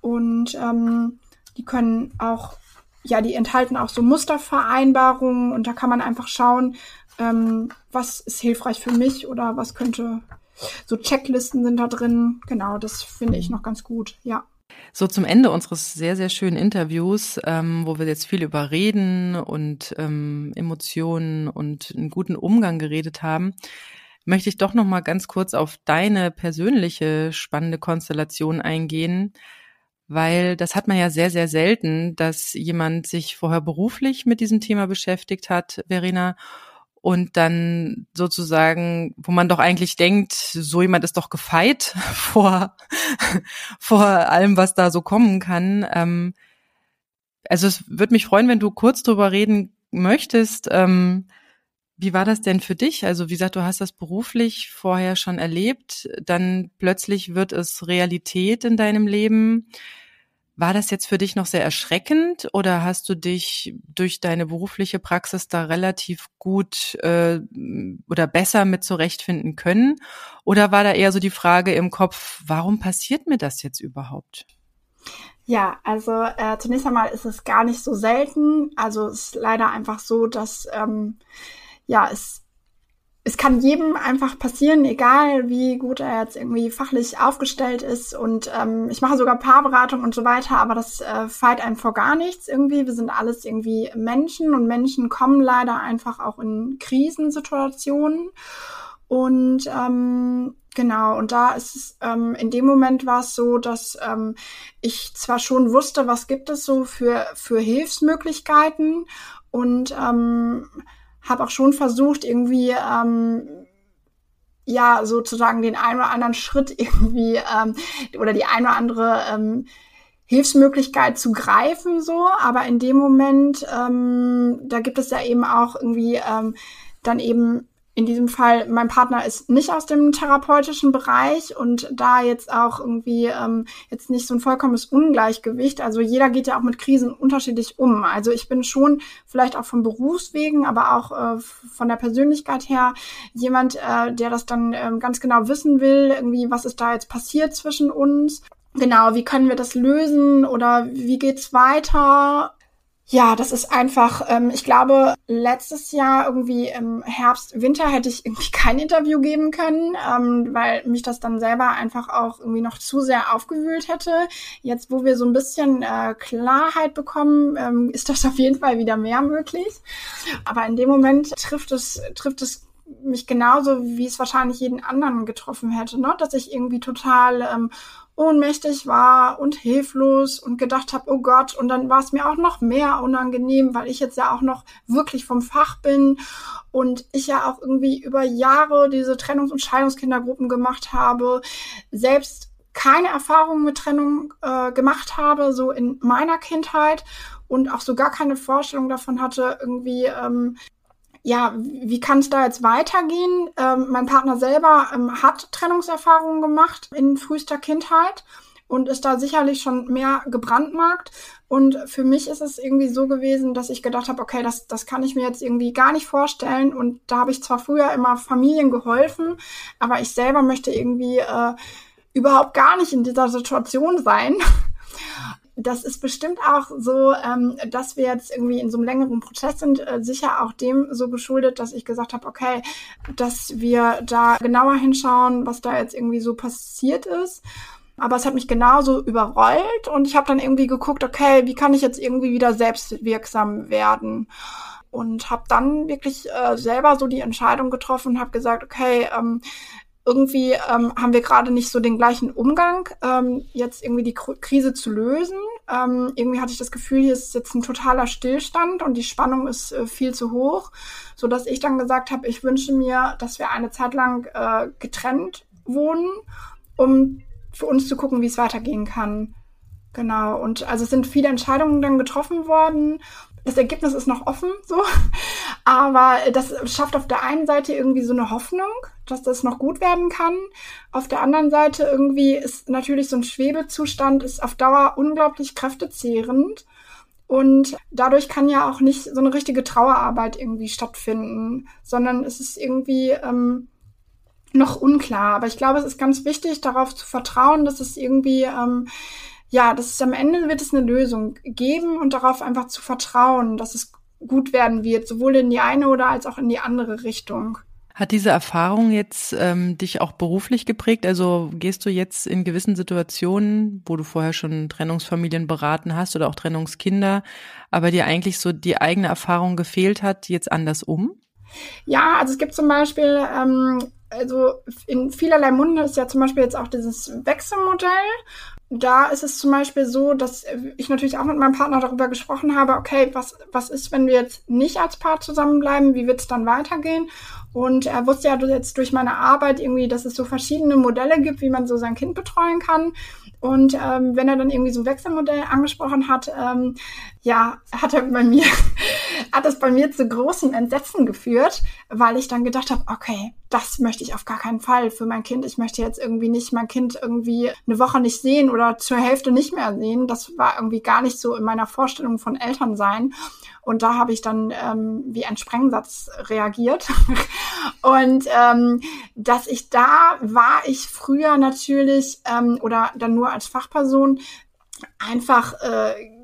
C: und ähm, die können auch, ja, die enthalten auch so Mustervereinbarungen und da kann man einfach schauen, ähm, was ist hilfreich für mich oder was könnte, so Checklisten sind da drin. Genau, das finde ich noch ganz gut, ja.
B: So zum Ende unseres sehr, sehr schönen Interviews, ähm, wo wir jetzt viel über Reden und ähm, Emotionen und einen guten Umgang geredet haben, möchte ich doch noch mal ganz kurz auf deine persönliche spannende Konstellation eingehen, weil das hat man ja sehr, sehr selten, dass jemand sich vorher beruflich mit diesem Thema beschäftigt hat, Verena, und dann sozusagen, wo man doch eigentlich denkt, so jemand ist doch gefeit vor, vor allem, was da so kommen kann. Ähm, also es würde mich freuen, wenn du kurz drüber reden möchtest. Ähm, wie war das denn für dich? Also wie gesagt, du hast das beruflich vorher schon erlebt, dann plötzlich wird es Realität in deinem Leben. War das jetzt für dich noch sehr erschreckend oder hast du dich durch deine berufliche Praxis da relativ gut äh, oder besser mit zurechtfinden können? Oder war da eher so die Frage im Kopf, warum passiert mir das jetzt überhaupt?
C: Ja, also äh, zunächst einmal ist es gar nicht so selten. Also es ist leider einfach so, dass ähm, ja es es kann jedem einfach passieren, egal wie gut er jetzt irgendwie fachlich aufgestellt ist. Und ähm, ich mache sogar Paarberatung und so weiter, aber das äh, feilt einem vor gar nichts irgendwie. Wir sind alles irgendwie Menschen und Menschen kommen leider einfach auch in Krisensituationen. Und ähm, genau, und da ist es, ähm, in dem Moment war es so, dass ähm, ich zwar schon wusste, was gibt es so für, für Hilfsmöglichkeiten und ähm, habe auch schon versucht, irgendwie ähm, ja sozusagen den einen oder anderen Schritt irgendwie ähm, oder die eine oder andere ähm, Hilfsmöglichkeit zu greifen, so, aber in dem Moment, ähm, da gibt es ja eben auch irgendwie ähm, dann eben in diesem Fall, mein Partner ist nicht aus dem therapeutischen Bereich und da jetzt auch irgendwie ähm, jetzt nicht so ein vollkommenes Ungleichgewicht. Also jeder geht ja auch mit Krisen unterschiedlich um. Also ich bin schon vielleicht auch von Berufswegen, aber auch äh, von der Persönlichkeit her jemand, äh, der das dann äh, ganz genau wissen will, irgendwie, was ist da jetzt passiert zwischen uns. Genau, wie können wir das lösen oder wie geht's weiter? Ja, das ist einfach, ähm, ich glaube, letztes Jahr irgendwie im Herbst, Winter hätte ich irgendwie kein Interview geben können, ähm, weil mich das dann selber einfach auch irgendwie noch zu sehr aufgewühlt hätte. Jetzt, wo wir so ein bisschen äh, Klarheit bekommen, ähm, ist das auf jeden Fall wieder mehr möglich. Aber in dem Moment trifft es, trifft es mich genauso, wie es wahrscheinlich jeden anderen getroffen hätte, ne? dass ich irgendwie total ähm, ohnmächtig war und hilflos und gedacht habe, oh Gott, und dann war es mir auch noch mehr unangenehm, weil ich jetzt ja auch noch wirklich vom Fach bin und ich ja auch irgendwie über Jahre diese Trennungs- und Scheidungskindergruppen gemacht habe, selbst keine Erfahrung mit Trennung äh, gemacht habe, so in meiner Kindheit und auch so gar keine Vorstellung davon hatte, irgendwie ähm, ja, wie kann es da jetzt weitergehen? Ähm, mein Partner selber ähm, hat Trennungserfahrungen gemacht in frühester Kindheit und ist da sicherlich schon mehr gebrandmarkt. Und für mich ist es irgendwie so gewesen, dass ich gedacht habe, okay, das, das kann ich mir jetzt irgendwie gar nicht vorstellen. Und da habe ich zwar früher immer Familien geholfen, aber ich selber möchte irgendwie äh, überhaupt gar nicht in dieser Situation sein. Das ist bestimmt auch so, ähm, dass wir jetzt irgendwie in so einem längeren Prozess sind, äh, sicher auch dem so geschuldet, dass ich gesagt habe, okay, dass wir da genauer hinschauen, was da jetzt irgendwie so passiert ist. Aber es hat mich genauso überrollt und ich habe dann irgendwie geguckt, okay, wie kann ich jetzt irgendwie wieder selbstwirksam werden? Und habe dann wirklich äh, selber so die Entscheidung getroffen, habe gesagt, okay, ähm, irgendwie ähm, haben wir gerade nicht so den gleichen Umgang, ähm, jetzt irgendwie die Krise zu lösen. Ähm, irgendwie hatte ich das Gefühl, hier ist jetzt ein totaler Stillstand und die Spannung ist äh, viel zu hoch, so dass ich dann gesagt habe, ich wünsche mir, dass wir eine Zeit lang äh, getrennt wohnen, um für uns zu gucken, wie es weitergehen kann. Genau. Und also es sind viele Entscheidungen dann getroffen worden das Ergebnis ist noch offen, so. Aber das schafft auf der einen Seite irgendwie so eine Hoffnung, dass das noch gut werden kann. Auf der anderen Seite irgendwie ist natürlich so ein Schwebezustand ist auf Dauer unglaublich kräftezehrend. Und dadurch kann ja auch nicht so eine richtige Trauerarbeit irgendwie stattfinden, sondern es ist irgendwie, ähm, noch unklar. Aber ich glaube, es ist ganz wichtig, darauf zu vertrauen, dass es irgendwie, ähm, ja, dass es am Ende wird es eine Lösung geben und darauf einfach zu vertrauen, dass es gut werden wird, sowohl in die eine oder als auch in die andere Richtung.
B: Hat diese Erfahrung jetzt ähm, dich auch beruflich geprägt? Also gehst du jetzt in gewissen Situationen, wo du vorher schon Trennungsfamilien beraten hast oder auch Trennungskinder, aber dir eigentlich so die eigene Erfahrung gefehlt hat, jetzt anders um?
C: Ja, also es gibt zum Beispiel, ähm, also in vielerlei Munde ist ja zum Beispiel jetzt auch dieses Wechselmodell. Da ist es zum Beispiel so, dass ich natürlich auch mit meinem Partner darüber gesprochen habe, okay, was, was ist, wenn wir jetzt nicht als Paar zusammenbleiben? Wie wird es dann weitergehen? Und er wusste ja jetzt durch meine Arbeit irgendwie, dass es so verschiedene Modelle gibt, wie man so sein Kind betreuen kann. Und ähm, wenn er dann irgendwie so ein Wechselmodell angesprochen hat, ähm, ja, hat er bei mir, hat das bei mir zu großem Entsetzen geführt, weil ich dann gedacht habe, okay, das möchte ich auf gar keinen Fall für mein Kind. Ich möchte jetzt irgendwie nicht mein Kind irgendwie eine Woche nicht sehen oder zur Hälfte nicht mehr sehen. Das war irgendwie gar nicht so in meiner Vorstellung von Eltern sein. Und da habe ich dann ähm, wie ein Sprengsatz reagiert. und ähm, dass ich da war ich früher natürlich ähm, oder dann nur als Fachperson einfach äh,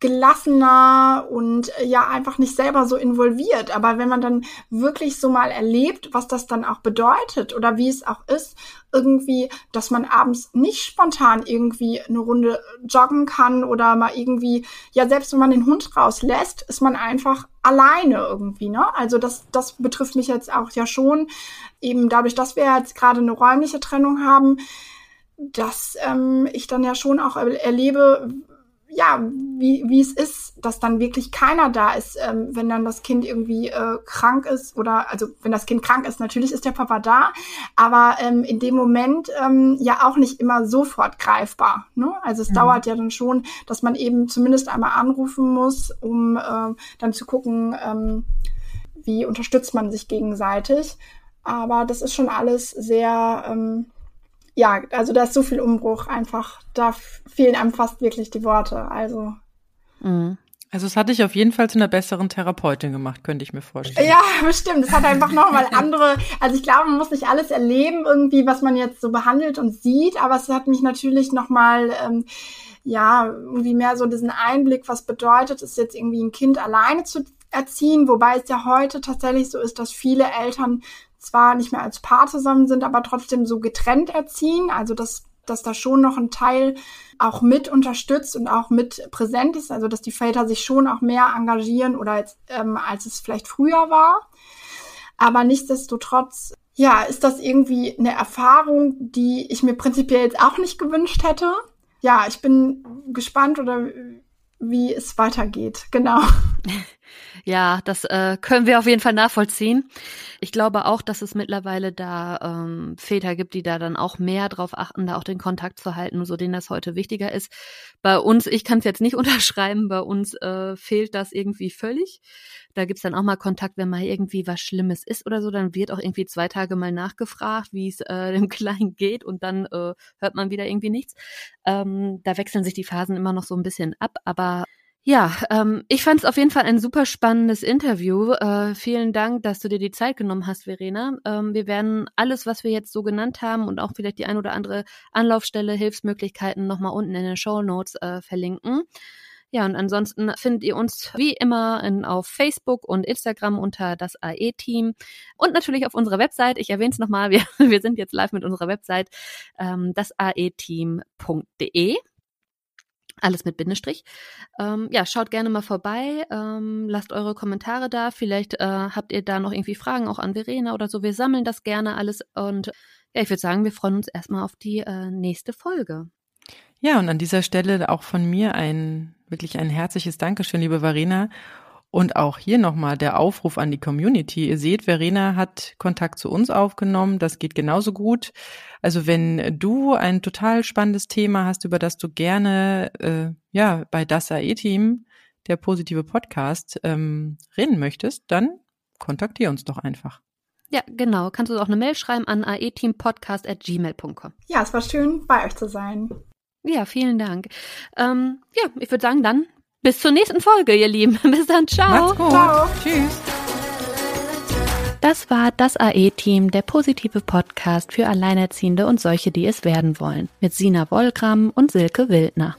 C: gelassener und äh, ja einfach nicht selber so involviert. Aber wenn man dann wirklich so mal erlebt, was das dann auch bedeutet oder wie es auch ist, irgendwie, dass man abends nicht spontan irgendwie eine Runde joggen kann oder mal irgendwie, ja selbst wenn man den Hund rauslässt, ist man einfach alleine irgendwie, ne? Also das, das betrifft mich jetzt auch ja schon, eben dadurch, dass wir jetzt gerade eine räumliche Trennung haben, dass ähm, ich dann ja schon auch erlebe, ja, wie, wie es ist, dass dann wirklich keiner da ist, ähm, wenn dann das Kind irgendwie äh, krank ist oder also wenn das Kind krank ist, natürlich ist der Papa da, aber ähm, in dem Moment ähm, ja auch nicht immer sofort greifbar. Ne? Also es mhm. dauert ja dann schon, dass man eben zumindest einmal anrufen muss, um äh, dann zu gucken, ähm, wie unterstützt man sich gegenseitig. Aber das ist schon alles sehr ähm, ja, also da ist so viel Umbruch einfach, da fehlen einem fast wirklich die Worte. Also.
B: Mhm. Also es hat dich auf jeden Fall zu einer besseren Therapeutin gemacht, könnte ich mir vorstellen.
C: Ja, bestimmt. Es hat einfach nochmal andere, also ich glaube, man muss nicht alles erleben, irgendwie, was man jetzt so behandelt und sieht, aber es hat mich natürlich nochmal, ähm, ja, irgendwie mehr so diesen Einblick, was bedeutet es jetzt irgendwie ein Kind alleine zu erziehen, wobei es ja heute tatsächlich so ist, dass viele Eltern zwar nicht mehr als Paar zusammen sind, aber trotzdem so getrennt erziehen. Also dass, dass da schon noch ein Teil auch mit unterstützt und auch mit präsent ist. Also dass die Väter sich schon auch mehr engagieren oder als, ähm, als es vielleicht früher war. Aber nichtsdestotrotz, ja, ist das irgendwie eine Erfahrung, die ich mir prinzipiell jetzt auch nicht gewünscht hätte. Ja, ich bin gespannt oder wie es weitergeht. Genau.
A: Ja, das äh, können wir auf jeden Fall nachvollziehen. Ich glaube auch, dass es mittlerweile da ähm, Väter gibt, die da dann auch mehr drauf achten, da auch den Kontakt zu halten, so denen das heute wichtiger ist. Bei uns, ich kann es jetzt nicht unterschreiben, bei uns äh, fehlt das irgendwie völlig. Da gibt's dann auch mal Kontakt, wenn mal irgendwie was Schlimmes ist oder so, dann wird auch irgendwie zwei Tage mal nachgefragt, wie es äh, dem Kleinen geht und dann äh, hört man wieder irgendwie nichts. Ähm, da wechseln sich die Phasen immer noch so ein bisschen ab, aber ja, ähm, ich fand es auf jeden Fall ein super spannendes Interview. Äh, vielen Dank, dass du dir die Zeit genommen hast, Verena. Ähm, wir werden alles, was wir jetzt so genannt haben und auch vielleicht die ein oder andere Anlaufstelle, Hilfsmöglichkeiten nochmal unten in den Show Notes äh, verlinken. Ja, und ansonsten findet ihr uns wie immer in, auf Facebook und Instagram unter das AE-Team und natürlich auf unserer Website. Ich erwähne es nochmal, wir, wir sind jetzt live mit unserer Website, ähm, das aeteam.de alles mit Bindestrich. Ähm, ja, schaut gerne mal vorbei, ähm, lasst eure Kommentare da. Vielleicht äh, habt ihr da noch irgendwie Fragen auch an Verena oder so. Wir sammeln das gerne alles und ja, ich würde sagen, wir freuen uns erstmal auf die äh, nächste Folge.
B: Ja, und an dieser Stelle auch von mir ein wirklich ein herzliches Dankeschön, liebe Verena. Und auch hier nochmal der Aufruf an die Community. Ihr seht, Verena hat Kontakt zu uns aufgenommen. Das geht genauso gut. Also wenn du ein total spannendes Thema hast, über das du gerne äh, ja bei das AE-Team, der positive Podcast, ähm, reden möchtest, dann kontaktiere uns doch einfach.
A: Ja, genau. Kannst du auch eine Mail schreiben an aeteampodcast.gmail.com.
C: Ja, es war schön, bei euch zu sein.
A: Ja, vielen Dank. Ähm, ja, ich würde sagen, dann bis zur nächsten Folge, ihr Lieben. Bis dann. Ciao.
B: Macht's gut. Ciao. Tschüss.
A: Das war das AE-Team, der positive Podcast für Alleinerziehende und solche, die es werden wollen, mit Sina Wollgramm und Silke Wildner.